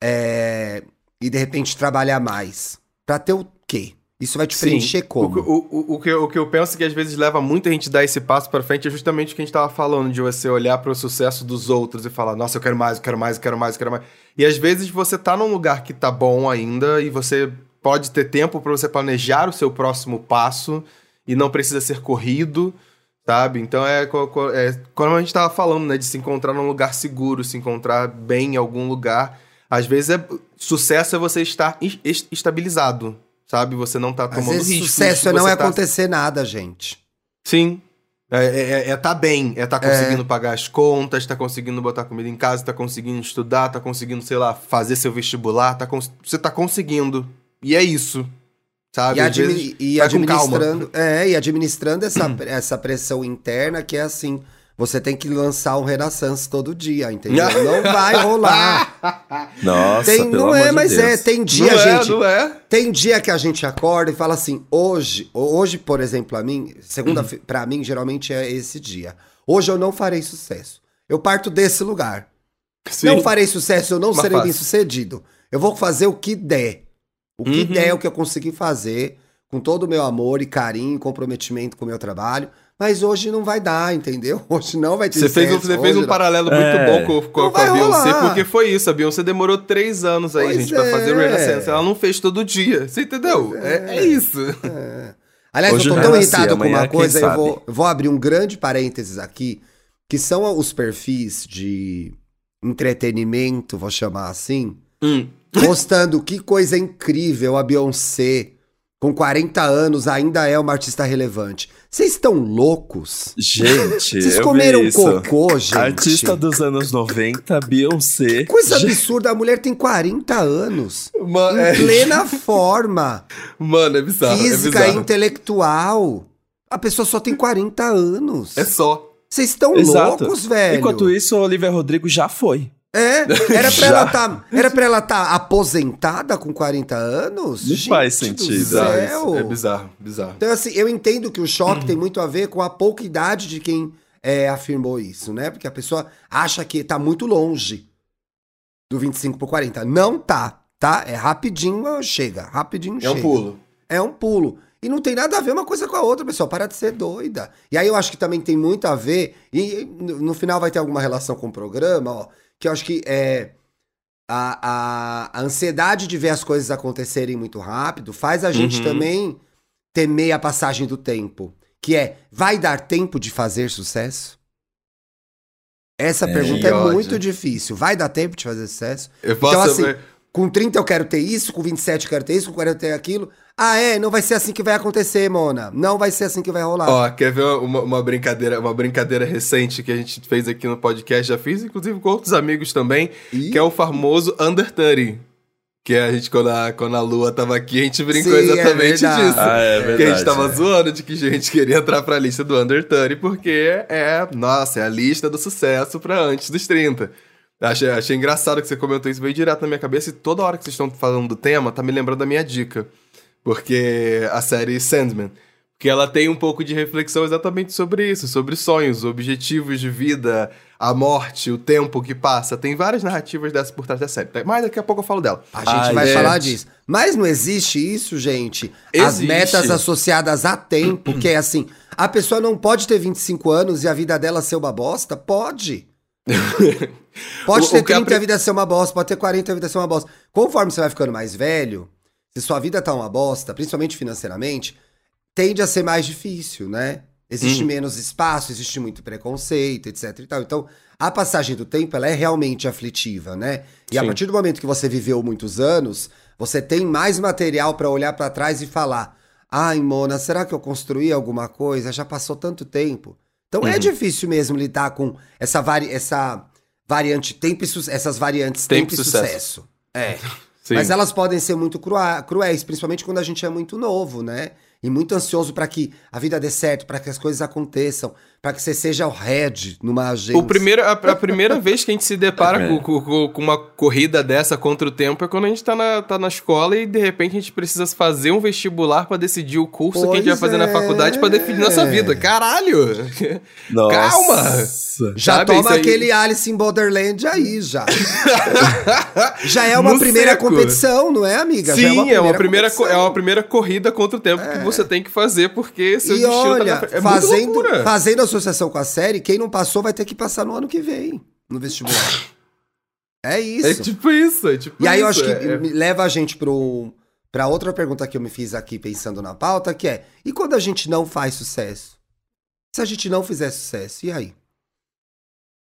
é, e de repente trabalhar mais? Pra ter o quê? Isso vai te Sim. preencher como? O, o, o, que eu, o que eu penso que às vezes leva muita gente a dar esse passo para frente é justamente o que a gente tava falando, de você olhar para o sucesso dos outros e falar, nossa, eu quero mais, eu quero mais, eu quero mais, eu quero mais. E às vezes você tá num lugar que tá bom ainda e você pode ter tempo para você planejar o seu próximo passo e não precisa ser corrido, sabe? Então é, é como a gente tava falando, né, de se encontrar num lugar seguro, se encontrar bem em algum lugar. Às vezes é sucesso é você estar estabilizado, sabe? Você não tá tomando risco. Sucesso é não é tá... acontecer nada, gente. Sim. É, é, é, é tá bem, é tá conseguindo é. pagar as contas, tá conseguindo botar comida em casa, tá conseguindo estudar, tá conseguindo, sei lá, fazer seu vestibular, tá cons... você tá conseguindo. E é isso. Sabe? E, admi e administrando, é, e administrando essa, essa pressão interna que é assim, você tem que lançar um Renaissance todo dia, entendeu? não vai rolar. Nossa, tem, não é, de mas Deus. é, tem dia, não gente. É, não é. Tem dia que a gente acorda e fala assim: hoje, hoje, por exemplo, a mim, segunda uhum. para mim geralmente é esse dia. Hoje eu não farei sucesso. Eu parto desse lugar. Sim. Não farei sucesso, eu não Uma serei bem sucedido. Eu vou fazer o que der. O que uhum. der é o que eu conseguir fazer, com todo o meu amor e carinho e comprometimento com o meu trabalho. Mas hoje não vai dar, entendeu? Hoje não vai ter Você fez um, você fez um paralelo muito é. bom com, com, com a Beyoncé, rolar. porque foi isso. A Beyoncé demorou três anos aí, pois gente, é. pra fazer o Renaissance. Ela não fez todo dia. Você entendeu? É. é. isso. É. Aliás, hoje eu tô tão irritado com uma coisa, eu vou, vou abrir um grande parênteses aqui, que são os perfis de entretenimento, vou chamar assim, hum. mostrando que coisa incrível a Beyoncé com 40 anos ainda é uma artista relevante. Vocês estão loucos? Gente, Vocês comeram cocô, gente? Artista dos anos 90, Beyoncé. Coisa absurda, a mulher tem 40 anos. Mano, Em é, plena forma. mano, é bizarro. física é e bizarro. intelectual. A pessoa só tem 40 anos. É só. Vocês estão loucos, velho. Enquanto isso, a Olivia Rodrigo já foi. É, era pra ela tá, era pra ela tá aposentada com 40 anos? Não Gente faz do sentido. céu. É bizarro, bizarro. Então, assim, eu entendo que o choque tem muito a ver com a pouca idade de quem é, afirmou isso, né? Porque a pessoa acha que tá muito longe do 25 pro 40. Não tá, tá? É rapidinho, chega. Rapidinho É chega. um pulo. É um pulo. E não tem nada a ver uma coisa com a outra, pessoal. Para de ser doida. E aí eu acho que também tem muito a ver, e no final vai ter alguma relação com o programa, ó, que eu acho que é. A, a, a ansiedade de ver as coisas acontecerem muito rápido faz a gente Uhum. também temer a passagem do tempo. Que é, vai dar tempo de fazer sucesso? Essa É, pergunta é muito difícil. Vai dar tempo de fazer sucesso? Eu posso Então, assim, Com 30 eu quero ter isso, com 27 eu quero ter isso, com 40 eu quero ter aquilo. Ah, é? Não vai ser assim que vai acontecer, Mona. Não vai ser assim que vai rolar. Ó, quer ver uma, uma brincadeira, uma brincadeira recente que a gente fez aqui no podcast? Já fiz, inclusive, com outros amigos também, Ih. que é o famoso Under 30. Que a gente, quando a, quando a Lua tava aqui, a gente brincou Sim, é exatamente verdade. disso. Ah, é que a gente verdade, tava é. zoando de que a gente queria entrar pra lista do Under 30, porque é, nossa, é a lista do sucesso pra antes dos 30. Achei, achei engraçado que você comentou isso, veio direto na minha cabeça e toda hora que vocês estão falando do tema, tá me lembrando da minha dica. Porque a série Sandman. Porque ela tem um pouco de reflexão exatamente sobre isso, sobre sonhos, objetivos de vida, a morte, o tempo que passa. Tem várias narrativas dessas por trás da série. Mas daqui a pouco eu falo dela. A gente Ai, vai gente. falar disso. Mas não existe isso, gente. As Existe. metas associadas a tempo, que é assim, a pessoa não pode ter 25 anos e a vida dela ser uma bosta? Pode. Pode O- ter o que a 30 e pri- a vida ser uma bosta, pode ter 40 e a vida ser uma bosta. Conforme você vai ficando mais velho, se sua vida tá uma bosta, principalmente financeiramente, tende a ser mais difícil, né? Existe Uhum. menos espaço, existe muito preconceito, etc e tal. Então, a passagem do tempo, ela é realmente aflitiva, né? E a Sim. partir do momento que você viveu muitos anos, você tem mais material pra olhar pra trás e falar: "Ai, Mona, será que eu construí alguma coisa? Já passou tanto tempo". Então é Uhum. difícil mesmo lidar com essa vari essa variante tempo e su- essas variantes Tempo tempo, e sucesso. sucesso. É. Sim. Mas elas podem ser muito cruéis, principalmente quando a gente é muito novo, né? E muito ansioso pra que a vida dê certo, pra que as coisas aconteçam, pra que você seja o head numa agência. O primeiro, a, a primeira vez que a gente se depara É. com, com- com- uma corrida dessa contra o tempo é quando a gente tá na, tá na escola e de repente a gente precisa fazer um vestibular pra decidir o curso que a gente vai Pois fazer na é. faculdade pra definir nossa vida. Caralho! Nossa. Calma! Já Sabe, toma aquele Alice in Borderland aí, já. já é uma No primeira seco. competição, não é, amiga? Sim, já é, uma primeira, co- competição. é uma primeira corrida contra o tempo que você tem que fazer porque seu E destino tá olha, na frente. É fazendo, loucura. Associação com a série, quem não passou vai ter que passar no ano que vem, no vestibular. É isso. É tipo isso, é tipo E aí eu isso, acho que é- é- leva a gente pro, pra outra pergunta que eu me fiz aqui pensando na pauta, que é: e quando a gente não faz sucesso? Se a gente não fizer sucesso, e aí?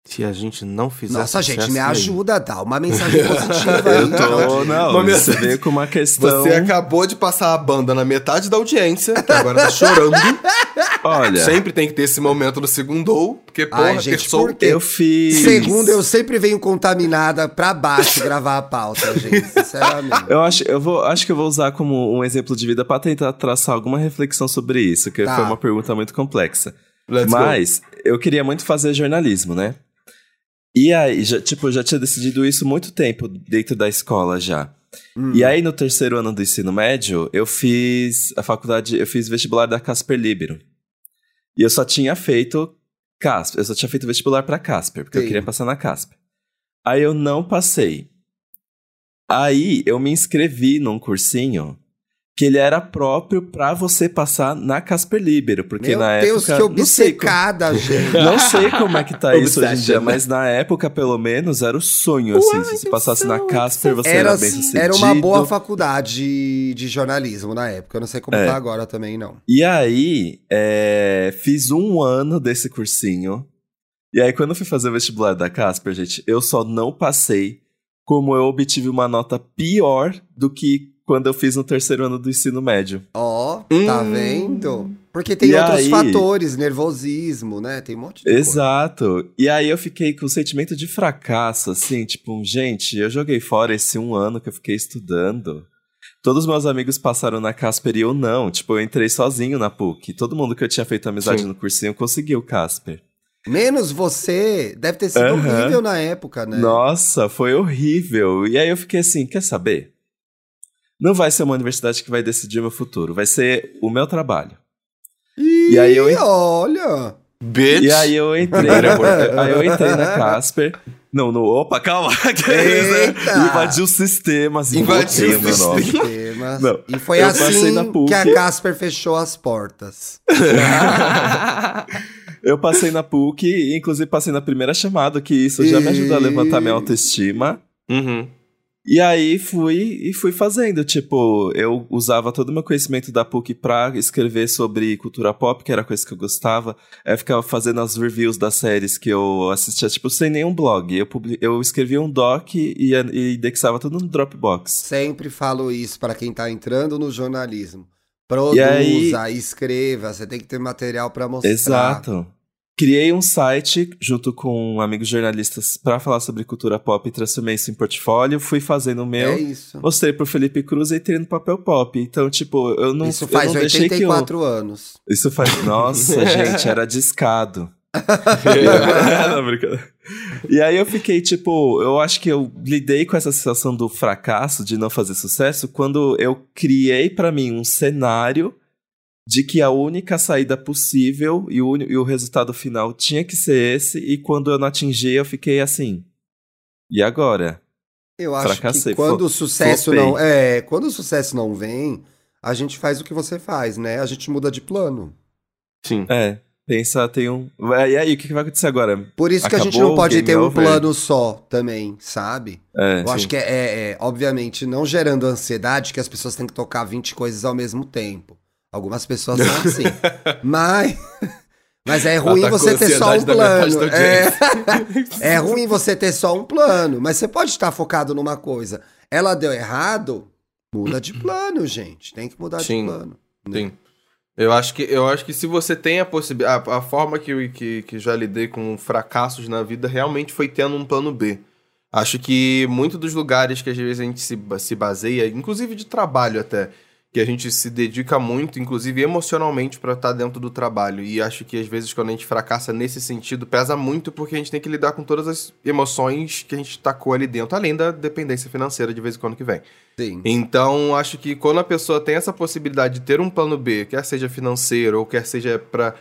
Se a gente não fizer Nossa, sucesso, gente, me e aí? ajuda, dá uma mensagem positiva aí. Eu tô, não, Uma você mensagem- veio com uma questão. Você acabou de passar a banda na metade da audiência, que agora tá chorando. Olha, Sempre tem que ter esse momento no segundo, porque, porra, Ai, gente, pessoa- por quê? eu fiz. Segundo, eu sempre venho contaminada pra baixo gravar a pauta, gente, sinceramente. Eu acho, eu vou, acho que eu vou usar como um exemplo de vida pra tentar traçar alguma reflexão sobre isso, que Tá. foi uma pergunta muito complexa. Let's go. Mas eu queria muito fazer jornalismo, né? E aí, já, tipo, eu já tinha decidido isso há muito tempo dentro da escola já. Hum. E aí, no terceiro ano do ensino médio, eu fiz a faculdade, eu fiz vestibular da Casper Libero. E eu só tinha feito Casper, eu só tinha feito vestibular pra Casper, porque Sim. eu queria passar na Casper. Aí eu não passei. Aí eu me inscrevi num cursinho que ele era próprio pra você passar na Casper Libero, porque Meu na Deus, época que não sei como- obcecada, gente. não sei como é que tá isso hoje em dia, Obsession. mas na época, pelo menos, era o sonho, assim. Se você passasse na Casper, você era, Era, bem sucedido. era uma boa faculdade de jornalismo na época. Eu não sei como É. tá agora também, não. E aí, é, fiz um ano desse cursinho. E aí, quando eu fui fazer o vestibular da Casper, gente, eu só não passei como eu obtive uma nota pior do que quando eu fiz no terceiro ano do ensino médio. Ó, tá Hum. vendo? Porque tem E outros aí- fatores, nervosismo, né? Tem um monte de coisa. Exato. E aí eu fiquei com um sentimento de fracasso, assim, tipo, gente, eu joguei fora esse um ano que eu fiquei estudando. Todos meus amigos passaram na Casper e eu não. Tipo, eu entrei sozinho na PUC. Todo mundo que eu tinha feito amizade Sim. no cursinho conseguiu Casper. Menos você, deve ter sido Aham. horrível na época, né? Nossa, foi horrível. E aí eu fiquei assim, quer saber? Não vai ser uma universidade que vai decidir o meu futuro, vai ser o meu trabalho. E, E aí eu- olha. Bitch. E aí eu entrei, na, aí eu entrei na Casper. Não, no. Opa, calma! Eita! Invadiu sistemas Invadiu o meu o nome. Temas. Não, e foi assim que a Casper fechou as portas. Eu passei na PUC, e inclusive passei na primeira chamada, que isso já me ajudou a levantar minha autoestima. Uhum. E aí fui e fui fazendo, tipo, eu usava todo o meu conhecimento da PUC pra escrever sobre cultura pop, que era a coisa que eu gostava. Aí eu ficava fazendo as reviews das séries que eu assistia, tipo, sem nenhum blog. Eu, publi- eu escrevia um doc e, e indexava tudo no Dropbox. Sempre falo isso para quem tá entrando no jornalismo. Produza, aí- escreva, você tem que ter material para mostrar. Exato. Criei um site junto com amigos jornalistas pra falar sobre cultura pop e transformei isso em portfólio. Fui fazendo o meu. É isso. Mostrei pro Felipe Cruz e entrei no papel pop. Então, tipo, eu não, Isso eu faz não eu... 84 anos. Isso faz. Nossa, gente, era discado. Não, brincadeira. e aí eu fiquei, tipo, eu acho que eu lidei com essa sensação do fracasso, de não fazer sucesso, quando eu criei pra mim um cenário de que a única saída possível e o, e o resultado final tinha que ser esse, e quando eu não atingi, eu fiquei assim. E agora? Eu acho Fracassei, que quando o sucesso flopei. não. É, quando o sucesso não vem, a gente faz o que você faz, né? A gente muda de plano. Sim. É, pensa, tem um. E aí, o que vai acontecer agora? Por isso que a gente Acabou não pode ter um over? plano só também, sabe? É, Eu acho que é, é, é, obviamente, não gerando ansiedade que as pessoas têm que tocar 20 coisas ao mesmo tempo. Algumas pessoas são assim. mas, mas é ruim Atacou você ter só um plano. É, é ruim você ter só um plano, mas você pode estar focado numa coisa. Ela deu errado, muda de plano, gente. Tem que mudar Sim. de plano. Sim. Eu acho que, eu acho que se você tem a possibilidade. A, forma que, eu- que, que já lidei com fracassos na vida realmente foi tendo um plano B. Acho que muitos dos lugares que às vezes a gente se, se baseia, inclusive de trabalho até, que a gente se dedica muito, inclusive emocionalmente, pra estar dentro do trabalho. E acho que às vezes quando a gente fracassa nesse sentido, pesa muito porque a gente tem que lidar com todas as emoções que a gente tacou ali dentro, além da dependência financeira de vez em quando que vem. Sim. Então, acho que quando a pessoa tem essa possibilidade de ter um plano B, quer seja financeiro ou quer seja para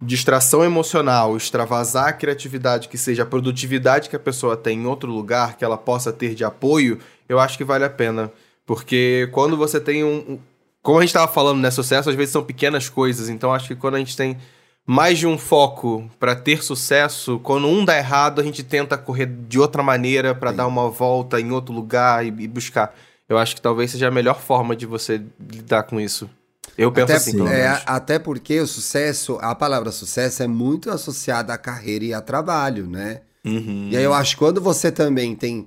distração emocional, extravasar a criatividade, que seja a produtividade que a pessoa tem em outro lugar, que ela possa ter de apoio, eu acho que vale a pena. Porque quando você tem um. Como a gente estava falando, né? Sucesso às vezes são pequenas coisas. Então, acho que quando a gente tem mais de um foco para ter sucesso, quando um dá errado, a gente tenta correr de outra maneira para dar uma volta em outro lugar e, e buscar. Eu acho que talvez seja a melhor forma de você lidar com isso. Eu penso Até, assim, é, até porque o sucesso, a palavra sucesso é muito associada à carreira e a trabalho, né? Uhum. E aí eu acho que quando você também tem.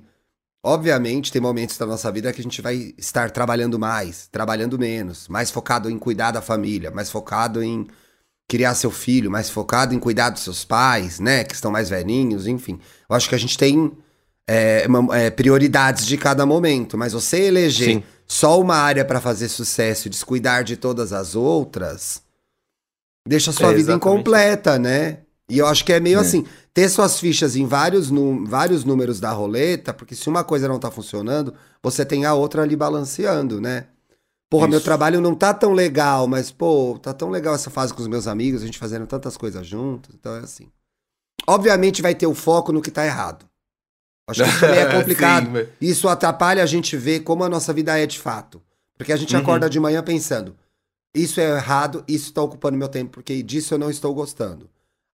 Obviamente, tem momentos da nossa vida que a gente vai estar trabalhando mais, trabalhando menos, mais focado em cuidar da família, mais focado em criar seu filho, mais focado em cuidar dos seus pais, né? Que estão mais velhinhos, enfim. Eu acho que a gente tem é, uma- é, prioridades de cada momento, mas você eleger Sim. só uma área para fazer sucesso e descuidar de todas as outras, deixa a sua É, vida incompleta, né? E eu acho que é meio É. assim, ter suas fichas em vários, vários números da roleta, porque se uma coisa não tá funcionando, você tem a outra ali balanceando, né? Porra, meu Isso. trabalho não tá tão legal, mas, pô, tá tão legal essa fase com os meus amigos, a gente fazendo tantas coisas juntos, então é assim. Obviamente vai ter o foco no que tá errado. Acho que isso também é complicado. Sim, mas- Isso atrapalha a gente ver como a nossa vida é de fato. Porque a gente Uhum. acorda de manhã pensando: isso é errado, isso está ocupando meu tempo, porque disso eu não estou gostando.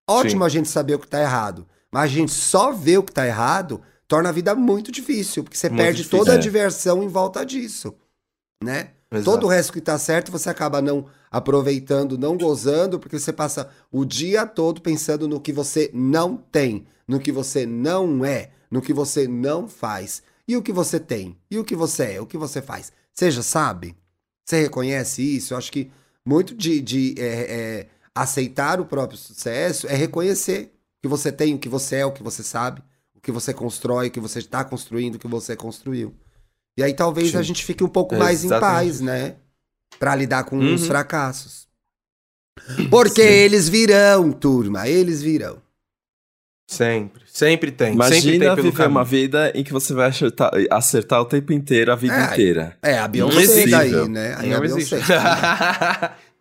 Ótimo Sim. a gente saber o que está errado, mas a gente só vê o que está errado torna a vida muito difícil, porque você Muito perde difícil. toda a É. diversão em volta disso, né? Exato. Todo o resto que tá certo você acaba não aproveitando, não gozando, porque você passa o dia todo pensando no que você não tem, no que você não é, no que você não faz. E o que você tem? E o que você é? O que você faz? Você já sabe? Você reconhece isso? Eu acho que muito de, de é, é, aceitar o próprio sucesso é reconhecer que você tem, o que você é, o que você sabe, o que você constrói, o que você está construindo, o que você construiu. E aí talvez Sim. a gente fique um pouco É mais em exatamente paz, isso. né? Pra lidar com Uhum. os fracassos. Porque Sim. eles virão, turma, eles virão. Sempre. Sempre tem. sempre tem Imagina viver caminho. uma vida em que você vai acertar, acertar o tempo inteiro, a vida É, inteira. É, a Beyoncé daí, né? Aí a Não Beyoncé.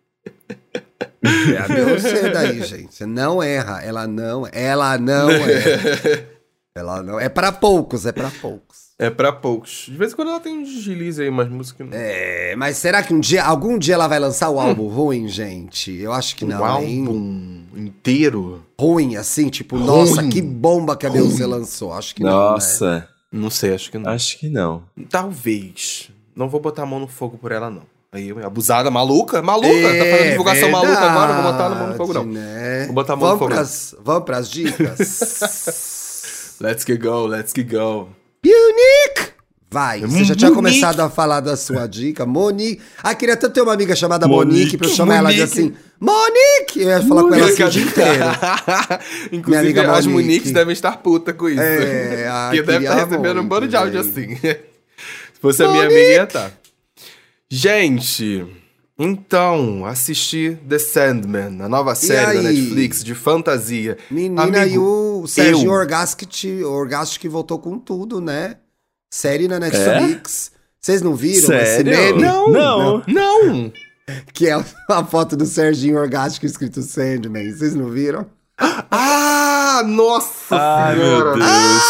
É a Beyoncé daí, gente. Você não erra. Ela não, ela não erra. Ela não. É pra poucos, é pra poucos. é pra poucos. De vez em quando ela tem um deslize aí, mas música não. É, mas será que um dia, algum dia ela vai lançar o álbum ruim, gente? Eu acho que um não, hein? álbum inteiro. Ruim, assim, tipo, Ruim. nossa, que bomba que a Beyoncé lançou. Acho que não. Né? Nossa, Não sei, acho que não. acho que não. Talvez. Não vou botar a mão no fogo por ela, não. Aí, abusada, maluca? Maluca! É, tá fazendo divulgação maluca agora, não vou botar mão no verdade, fogo, não. Né? Vou botar a mão no vamos fogo, não. Pras, vamos pras dicas? Let's get go, let's get go. Unique! Vai, você já tinha Monique. começado a falar da sua dica, Monique. Ah, queria tanto ter uma amiga chamada Monique, Monique, pra eu chamar ela de Monique. assim, Monique! Eu ia falar com ela assim o dia inteiro. Inclusive, amiga as Monique. Moniques devem estar puta com isso. É, Porque deve queria estar recebendo um bando de áudio assim. Se fosse a minha amiga, ia estar. Gente, então, assisti The Sandman, a nova série da? Netflix de fantasia. Menina, Amigo, e o Serginho eu- Orgastic, Orgastic voltou com tudo, né? Série na Netflix. Vocês não viram esse Sério? meme? Não, Não. não. Que é a foto do Serginho Orgastic escrito Sandman. Vocês não viram? Ah, nossa Ai, senhora. meu Deus.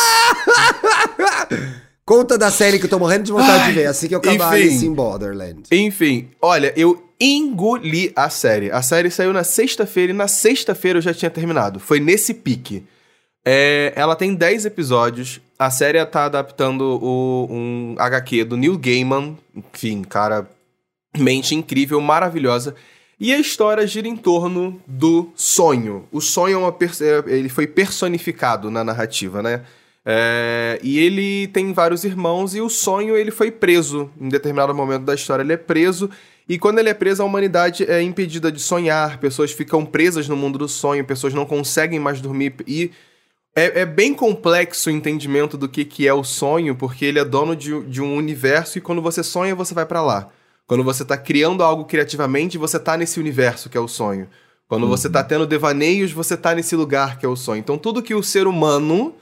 Conta da série que eu tô morrendo de vontade de ver, assim que eu acabar enfim. In Borderland. Enfim, olha, eu engoli a série. A série saiu na sexta-feira e na sexta-feira eu já tinha terminado. Foi nesse pique. É, ela tem 10 episódios. A série tá adaptando o, um HQ do Neil Gaiman. Enfim, cara, mente incrível, maravilhosa. E a história gira em torno do sonho. O sonho é uma ele foi personificado na narrativa, né? É, e ele tem vários irmãos e o sonho ele foi preso em determinado momento da história. Ele é preso e quando ele é preso a humanidade é impedida de sonhar. Pessoas ficam presas no mundo do sonho. Pessoas não conseguem mais dormir e é, é bem complexo o entendimento do que, que é o sonho, porque ele é dono de, de um universo e quando você sonha, você vai pra lá. Quando você tá criando algo criativamente, você tá nesse universo que é o sonho. Quando você tá tendo devaneios, você tá nesse lugar que é o sonho. Então, tudo que o ser humano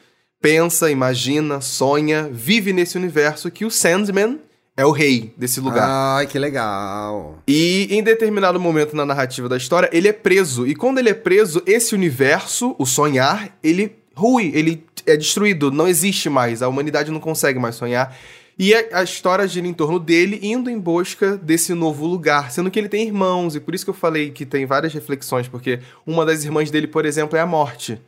pensa, imagina, sonha, vive nesse universo que o Sandman é o rei desse lugar. Ai, que legal. E em determinado momento na narrativa da história, ele é preso. E quando ele é preso, esse universo, o sonhar, ele rui, ele é destruído, não existe mais. A humanidade não consegue mais sonhar. E a, história gira em torno dele indo em busca desse novo lugar, sendo que ele tem irmãos, e por isso que eu falei que tem várias reflexões, porque uma das irmãs dele, por exemplo, é a morte.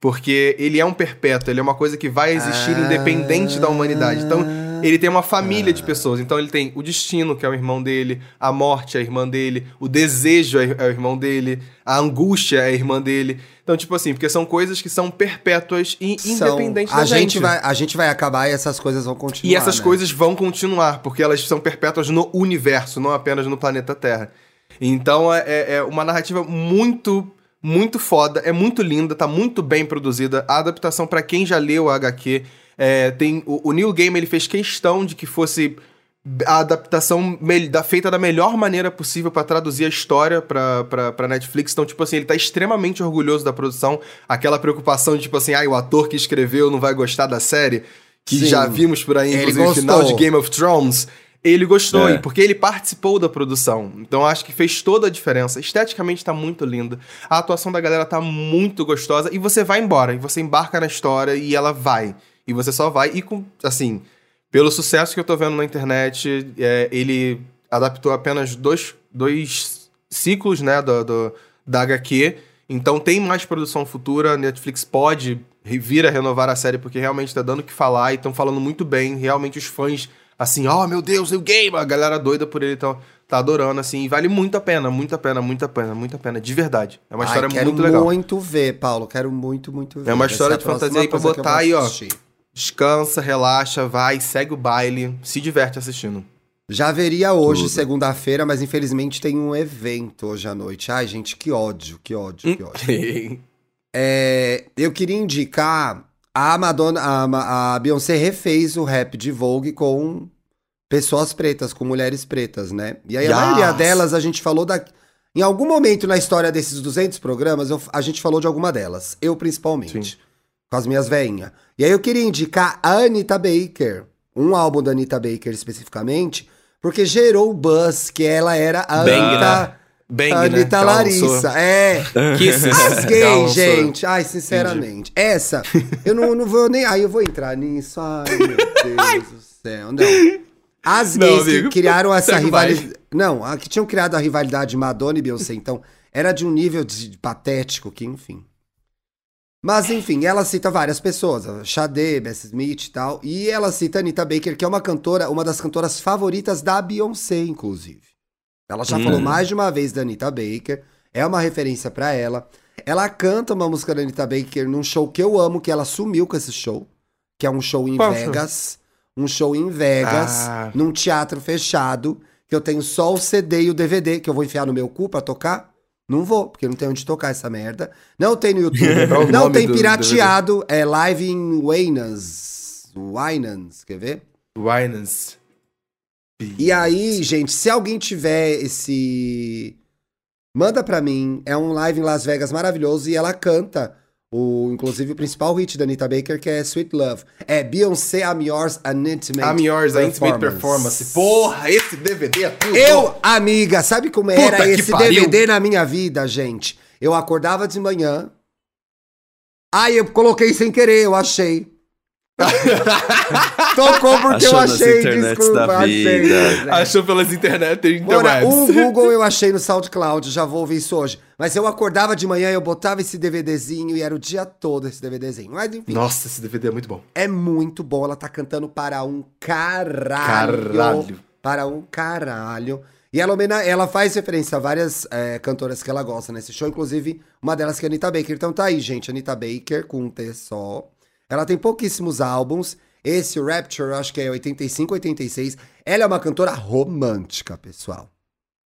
Porque ele é um perpétuo, ele é uma coisa que vai existir Ah. independente da humanidade. Então, ele tem uma família de pessoas. Então, ele tem o destino, que é o irmão dele, a morte é a irmã dele, o desejo é é o irmão dele, a angústia é a irmã dele. Então, tipo assim, porque são coisas que são perpétuas e São- independentes a da gente. gente. vai, a gente vai acabar e essas coisas vão continuar. E essas né? coisas vão continuar, porque elas são perpétuas no universo, não apenas no planeta Terra. Então é, é- é uma narrativa muito, muito foda, é muito linda, tá muito bem produzida. A adaptação, pra quem já leu a HQ, é, tem o, o Neil Gaiman ele fez questão de que fosse a adaptação da, feita da melhor maneira possível pra traduzir a história pra, pra, pra Netflix. Então, tipo assim, ele tá extremamente orgulhoso da produção. Aquela preocupação de, tipo assim, ai, o ator que escreveu não vai gostar da série, que Sim. já vimos por aí, Ele inclusive, gostou. final de Game of Thrones. Ele gostou, É. e porque ele participou da produção. Então acho que fez toda a diferença. Esteticamente tá muito linda. A atuação da galera tá muito gostosa. E você vai embora. E você embarca na história e ela vai. E você só vai. E com, assim, pelo sucesso que eu tô vendo na internet, é, ele adaptou apenas dois, dois ciclos, né, do, do- da HQ. Então tem mais produção futura. A Netflix pode vir a renovar a série, porque realmente tá dando o que falar e estão falando muito bem. Realmente os fãs, assim, oh meu Deus, o game! A galera doida por ele tão, tá adorando, assim. E vale muito a pena, muito a pena, muito a pena, muito a pena. De verdade. É uma Ai, história quero muito legal. muito ver, Paulo. Quero muito, muito ver. É uma Vai história de fantasia aí pra eu botar aí, ó. Descansa, relaxa, vai, segue o baile, se diverte assistindo. Já veria hoje, segunda-feira, mas infelizmente tem um evento hoje à noite. Ai, gente, que ódio, que ódio, que ódio. É, eu queria indicar a Madonna, a, a Beyoncé refez o rap de Vogue com pessoas pretas, com mulheres pretas, né? E aí a Yes. maioria delas a gente falou da em algum momento na história desses 200 programas, eu- a gente falou de alguma delas, eu principalmente, Sim. com as minhas veinhas. E aí eu queria indicar a Anita Baker, um álbum da Anita Baker especificamente, porque gerou o buzz que ela era a Bang, Anitta, né? Bang, a né? Anitta Que lançou. Larissa. É. Kisses. As Que gays, gente. Ai, sinceramente. Essa, eu não, não vou nem. Aí eu vou entrar nisso. Ai, meu Deus do céu. Não. As Não, gays que amigo. criaram essa o rivalidade. Não, a que tinham criado a rivalidade Madonna e Beyoncé, então, era de um nível de, de patético que, enfim. Mas, enfim, ela cita várias pessoas, a Sade, Bessie Smith e tal. E ela cita Anita Baker, que é uma cantora, uma das cantoras favoritas da Beyoncé, inclusive. Ela já Hum. falou mais de uma vez da Anita Baker, é uma referência pra ela. Ela canta uma música da Anita Baker num show que eu amo, que ela sumiu com esse show, que é um show em? Vegas. Um show em Vegas, Ah. num teatro fechado, que eu tenho só o CD e o DVD, que eu vou enfiar no meu cu pra tocar. Não vou, porque não tem onde tocar essa merda. Não tem no YouTube. É não tem do pirateado. É live em Wainans. Wainans, quer ver? Winans. E aí, gente, se alguém tiver esse. Manda pra mim. É um live em Las Vegas maravilhoso e ela canta. O, inclusive o principal hit da Anita Baker, que é Sweet Love. É Beyoncé, I'm Yours, an Intimate I'm yours, a Intimate Performance. Porra, esse DVD é tudo. Eu, amiga, sabe como Puta era esse pariu. DVD na minha vida, gente? Eu acordava de manhã. Ai, eu coloquei sem querer, eu achei. Tocou porque eu Achou nas achei, desculpa, achei. gente. Achou pelas internet interwebs. um Google eu achei no SoundCloud, já vou ouvir isso hoje. Mas eu acordava de manhã, eu botava esse DVDzinho e era o dia todo esse DVDzinho. Mas enfim, Nossa, esse DVD é muito bom. é muito bom. Ela tá cantando para um caralho. Caralho. Para um caralho. E ela, ela faz referência a várias é, cantoras que ela gosta nesse show, inclusive uma delas que é a Anitta Baker. Então tá aí, gente. Anitta Baker, com um T só. Ela tem pouquíssimos álbuns. Esse, Rapture, acho que é 85, 86. Ela é uma cantora romântica, pessoal.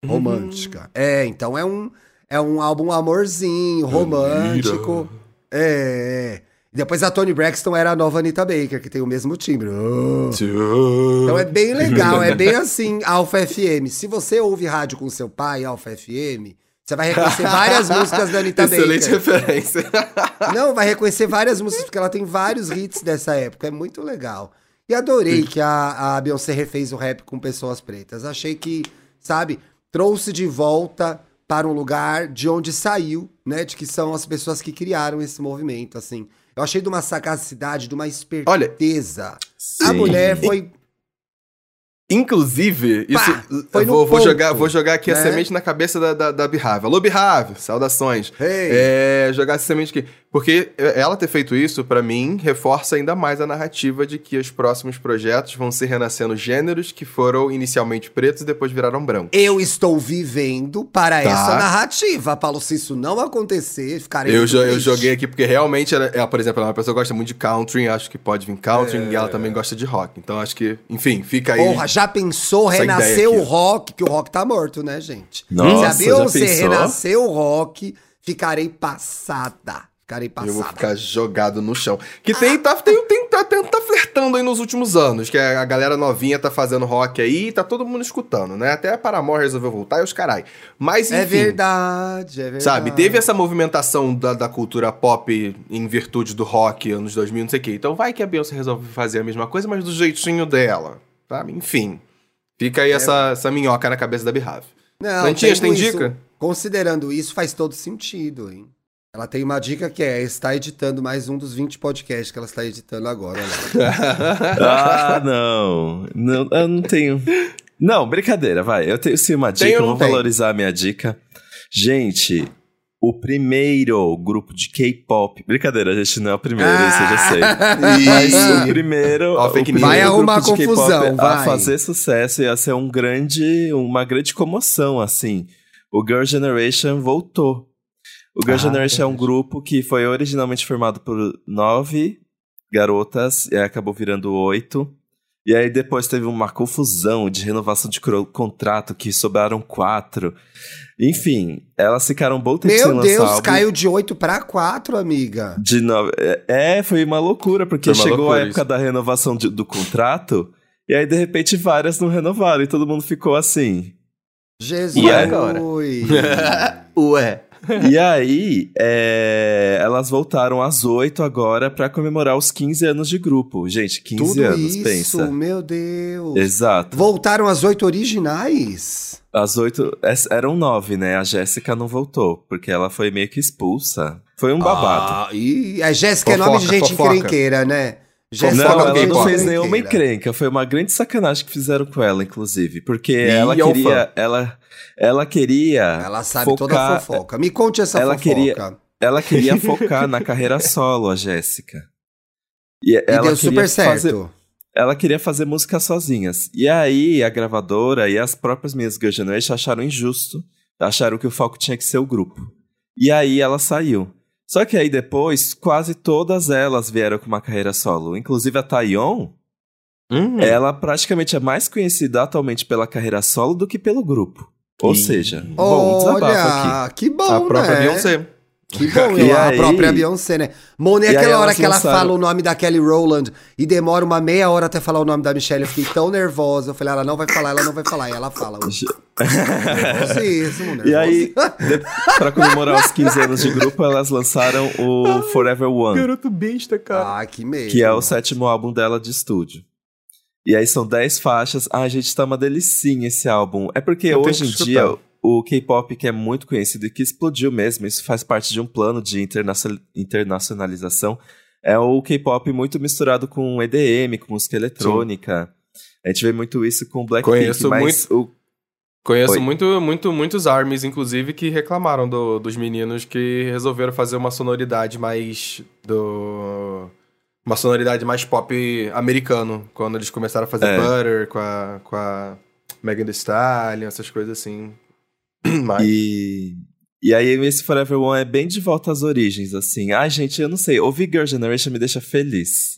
Romântica. É, então é um, é um álbum amorzinho, romântico. É, é. Depois a Tony Braxton era a nova Anitta Baker, que tem o mesmo timbre. Oh. Então é bem legal, é bem assim, Alfa FM. Se você ouve rádio com seu pai, Alfa FM, você vai reconhecer várias músicas da Anitta Excelente Baker. referência. Não, vai reconhecer várias músicas, porque ela tem vários hits dessa época, é muito legal. E adorei que a, a Beyoncé refez o rap com pessoas pretas. Achei que, sabe, trouxe de volta para um lugar de onde saiu, né? De que são as pessoas que criaram esse movimento, assim. Eu achei de uma sagacidade, de uma esperteza. a Sim. mulher foi Inclusive, isso. Pá, vou, vou jogar, vou jogar aqui a né? semente na cabeça da, da, da Bihave. Alô, Bihave, saudações. Hey. É, jogar essa semente aqui. Porque ela ter feito isso, pra mim, reforça ainda mais a narrativa de que os próximos projetos vão ser renascendo gêneros que foram inicialmente pretos e depois viraram brancos. Eu estou vivendo para Tá. essa narrativa, Paulo. Se isso não acontecer, ficarei Eu, jo- eu joguei aqui porque realmente, ela, ela, por exemplo, ela é uma pessoa que gosta muito de country, acho que pode vir country, É. e ela também gosta de rock. Então acho que, enfim, fica aí. Porra, já pensou renascer o rock? Que o rock tá morto, né, gente? Nossa, Se a já pensou? renascer o rock, ficarei passada. Ficarei Eu vou ficar jogado no chão. Que tem, tá, tem, tem, tá, tem- tá flertando aí nos últimos anos, que a galera novinha tá fazendo rock aí, tá todo mundo escutando, né? Até a Paramore resolveu voltar e os carai. Mas, enfim, É verdade, é verdade. sabe, teve essa movimentação da, da cultura pop em virtude do rock anos 2000, não sei o quê. Então vai que a Beyoncé resolve fazer a mesma coisa, mas do jeitinho dela, sabe? Enfim, fica É. aí essa, essa minhoca na cabeça da Bihave. Não, Dantinhas, tendo tem isso- dica? Considerando isso, faz todo sentido, hein? Ela tem uma dica que é está editando mais um dos 20 podcasts que ela está editando agora. Ah, não. não. Eu não tenho. Não, brincadeira, vai. Eu tenho sim uma dica, eu não vou tem? valorizar a minha dica. Gente, o primeiro grupo de K-pop. Brincadeira, gente, não é o primeiro, isso eu já sei. Mas o primeiro. Ó, o primeiro Vai arrumar grupo confusão, A vai. fazer sucesso ia ser um grande, uma grande comoção, assim. O Girl Generation voltou. O Girl Ah, Generation é um grupo que foi originalmente formado por nove garotas e acabou virando oito. E aí depois teve uma confusão de renovação de contrato que sobraram quatro. Enfim, elas ficaram um bom tempo Meu Deus, álbum. caiu de 8 pra 4, amiga. De no... É, foi uma loucura, porque uma chegou loucura a época isso. da renovação de- do contrato, e aí de repente várias não renovaram, e todo mundo ficou assim. Jesus. E agora? Ué. E aí, é, elas voltaram às 8 agora pra comemorar os 15 anos de grupo. Gente, 15 Tudo anos, isso, pensa. meu Deus. Exato. Voltaram as oito originais? Às 8, es- eram 9, né? A Jéssica não voltou, porque ela foi meio que expulsa. Foi um babado. Ah, e a Jéssica é nome de gente fofoca. encrenqueira, né? Não, é do ela não fez nenhuma encrenca. Foi uma grande sacanagem que fizeram com ela, inclusive. Porque E ela é queria. Ela, ela queria. Ela sabe toda focar, a fofoca. Me conte essa ela fofoca. queria- Ela queria focar na carreira solo, a Jéssica. E, E ela deu super fazer- certo. ela queria fazer músicas sozinhas. E aí, a gravadora e as próprias minhas Girl acharam injusto. Acharam que o foco tinha que ser o grupo. E aí, ela saiu. Só que aí depois, quase todas elas vieram com uma carreira solo. Inclusive a Taeyeon, Hum. ela praticamente é mais conhecida atualmente pela carreira solo do que pelo grupo. Ou seja, bom, desabafo aqui. Olha, que bom, a própria né? Beyoncé. Que bom, E a aí- própria Beyoncé, né? Mona, e aquela hora que ela fala o nome da Kelly Rowland e demora uma meia hora até falar o nome da Michelle, eu fiquei tão nervosa. Eu falei, ela não vai falar, ela não vai falar. E ela fala. Nervosíssimo, E aí, pra comemorar os 15 anos de grupo, elas lançaram o Forever One. Garoto besta, cara. Ah, que medo. que é o sétimo álbum dela de estúdio. E aí são 10 faixas. Ah, gente, tá uma delicinha esse álbum. É porque Eu hoje em dia o K-pop que é muito conhecido e que explodiu mesmo, isso faz parte de um plano de internacio- internacionalização, é o K-pop muito misturado com EDM, com música eletrônica. A gente vê muito isso com Blackpink, Conheço mas o Conheço Oi. muito, muito, muitos ARMYs, inclusive, que reclamaram do- dos meninos que resolveram fazer uma sonoridade mais do. Uma sonoridade mais pop americano. Quando eles começaram a fazer É. Butter com a, com a Megan Thee Stallion, essas coisas assim. Mas, E, e aí esse Forever One é bem de volta às origens, assim. Ai, gente, eu não sei. Ouvir Girl Generation me deixa feliz.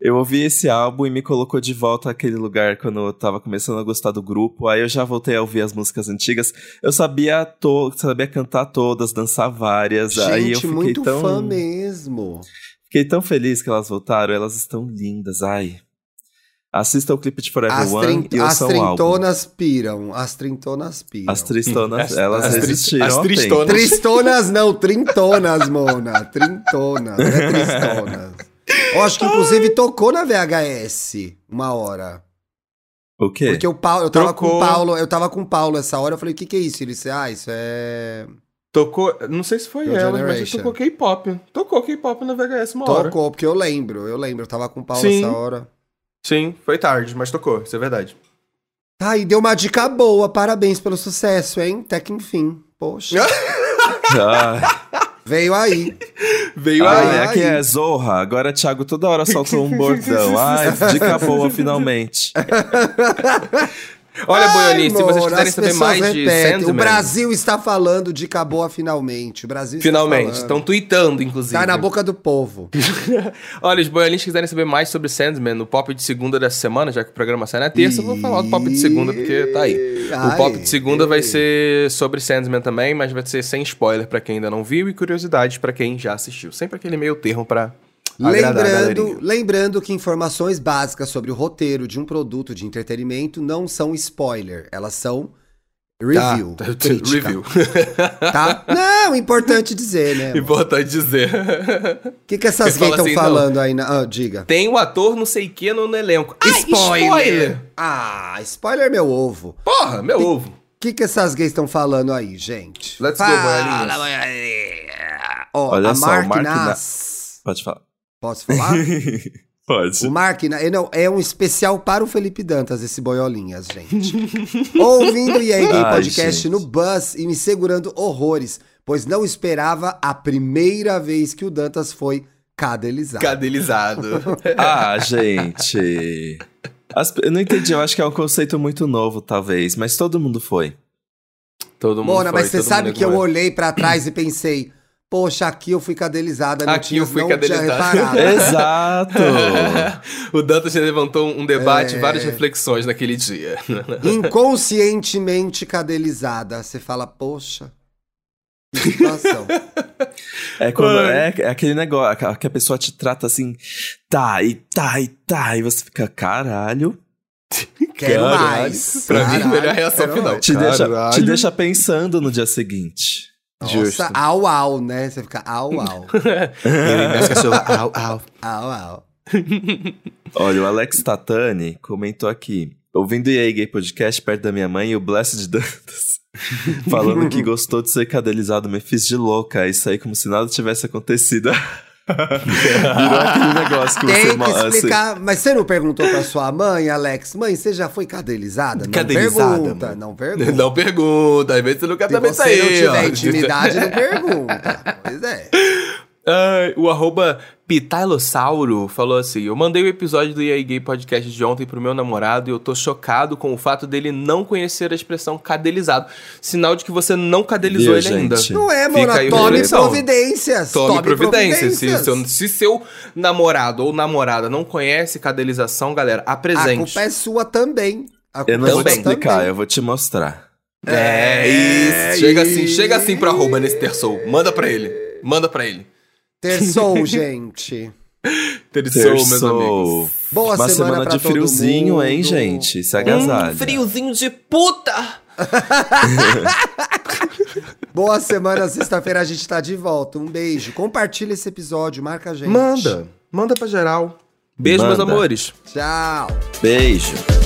Eu ouvi esse álbum e me colocou de volta àquele lugar quando eu tava começando a gostar do grupo. Aí eu já voltei a ouvir as músicas antigas. Eu sabia, to sabia cantar todas, dançar várias. aí eu Gente, fiquei muito tão. fã mesmo. Fiquei tão feliz que elas voltaram. Elas estão lindas. Ai. Assista o clipe de Forever As, One e as trintonas piram. As trintonas piram. As tristonas, As- elas as resistiram. as tristonas. Tristonas não, trintonas, Mona. Trintonas, não é tristonas. Eu acho que inclusive tocou na VHS uma hora. O quê? Porque o Paulo, eu tava com Trocou. o Paulo, eu tava com o Paulo essa hora, eu falei, o que que é isso? Ele disse, ah, isso é... tocou. Não sei se foi Girl ela, mas tocou K-pop. Tocou K-pop na VHS uma hora. Tocou, porque eu lembro, eu lembro, eu tava com o Paulo Sim. essa hora. Sim, foi tarde, mas tocou, isso é verdade. Tá, e deu uma dica boa, parabéns pelo sucesso, hein? Até que enfim, poxa, Ah, veio aí. Veio ah, aí. é aí. que é Zorra. Agora Thiago toda hora solta um bordão. Ai, dica boa, finalmente. Olha, Ai, Boiolinha, se vocês quiserem saber mais de repetem. Sandman... O Brasil está falando de Caboa finalmente. O Brasil está Finalmente, estão tweetando, inclusive. Tá na boca do povo. Olha, os que quiserem saber mais sobre Sandman no Pop de Segunda dessa semana, já que o programa sai na terça, eu vou falar do Pop de Segunda, porque tá aí. O Ai, Pop de Segunda vai ei. ser sobre Sandman também, mas vai ser sem spoiler pra quem ainda não viu e curiosidades pra quem já assistiu. Sempre aquele meio termo pra agradar a Lembrando, lembrando que informações básicas sobre o roteiro de um produto de entretenimento não são spoiler, elas são review. Tá, crítica, Review. Tá? Não, importante dizer, né? O Importante dizer. que, que essas gays fala estão assim, falando aí? Na... Ah, diga. Tem o ator não sei o que no, no elenco. Ai, spoiler! Ah, spoiler meu ovo. Porra, meu ovo. O que, que essas gays estão falando aí, gente? Let's go, Fala, boiolinha. Ó, Olha a só, Mark o Mark Na- Nas... Pode falar. Posso falar? Pode. O Mark, é, não, é um especial para o Felipe Dantas, esse boiolinhas, gente. Ouvindo o EA Gay Podcast gente. no bus e me segurando horrores, pois não esperava a primeira vez que o Dantas foi cadelizado. Cadelizado. Ah, gente. As- eu não entendi, eu acho que é um conceito muito novo, talvez, mas todo mundo foi. Todo mundo Mona, foi, mas você sabe que eu olhei pra trás e pensei, Poxa, aqui eu fui cadelizada, Aqui tinha, eu fui cadelizada. Exato! o Dantas já levantou um debate, É. várias reflexões naquele dia. Inconscientemente cadelizada. Você fala, poxa, que situação. É, quando, é, é aquele negócio que a- que a pessoa te trata assim, tá, e tá, e tá, e você fica, caralho. Quero Caralho. mais. Pra mim, Caralho, melhor reação final. Te deixa, Caralho. te deixa pensando no dia seguinte. Justo. Nossa, au, au, né? Você fica au, au. Eu e minhas cachorras, au, au. au, au. Olha, o Alex Tatani comentou aqui. Ouvindo o EA Gay Podcast perto da minha mãe e o Blessed Dantas falando que gostou de ser cadelizado, me fiz de louca. Isso aí como se nada tivesse acontecido. Virou aquele negócio que Tem você que assim, explicar. Mas você não perguntou pra sua mãe, Alex? Mãe, você já foi cadelizada? Não Cadelizada, pergunta, não pergunta. Não pergunta, às vezes você não quer Se também você não tiver intimidade, não pergunta. Pois é. O arroba Pitailossauro falou assim: Eu mandei o episódio do EA Gay Podcast de ontem pro meu namorado e eu tô chocado com o fato dele não conhecer a expressão cadelizado. Sinal de que você não cadelizou Viu, ele ainda. gente? Não é, mano. Tome reflexão. providências. Tome providência. Se, providências. seu, se seu namorado ou namorada não conhece cadelização, galera, A apresente. culpa é sua também. A Eu não é vou te explicar, também. eu vou te mostrar. É, É isso. Chega assim, isso. chega assim pro arroba nesse terçou. Manda pra ele. Manda pra ele. Terçou, gente. Terçou, meus amigos. Terçou. Boa Uma semana, semana pra de todo friozinho, hein, mundo. gente? Se agasalha. Um friozinho de puta! Boa semana, sexta-feira a gente tá de volta. Um beijo. Compartilha esse episódio, marca a gente. Manda. Manda pra geral. Beijo, meus Manda. amores. Tchau. Beijo.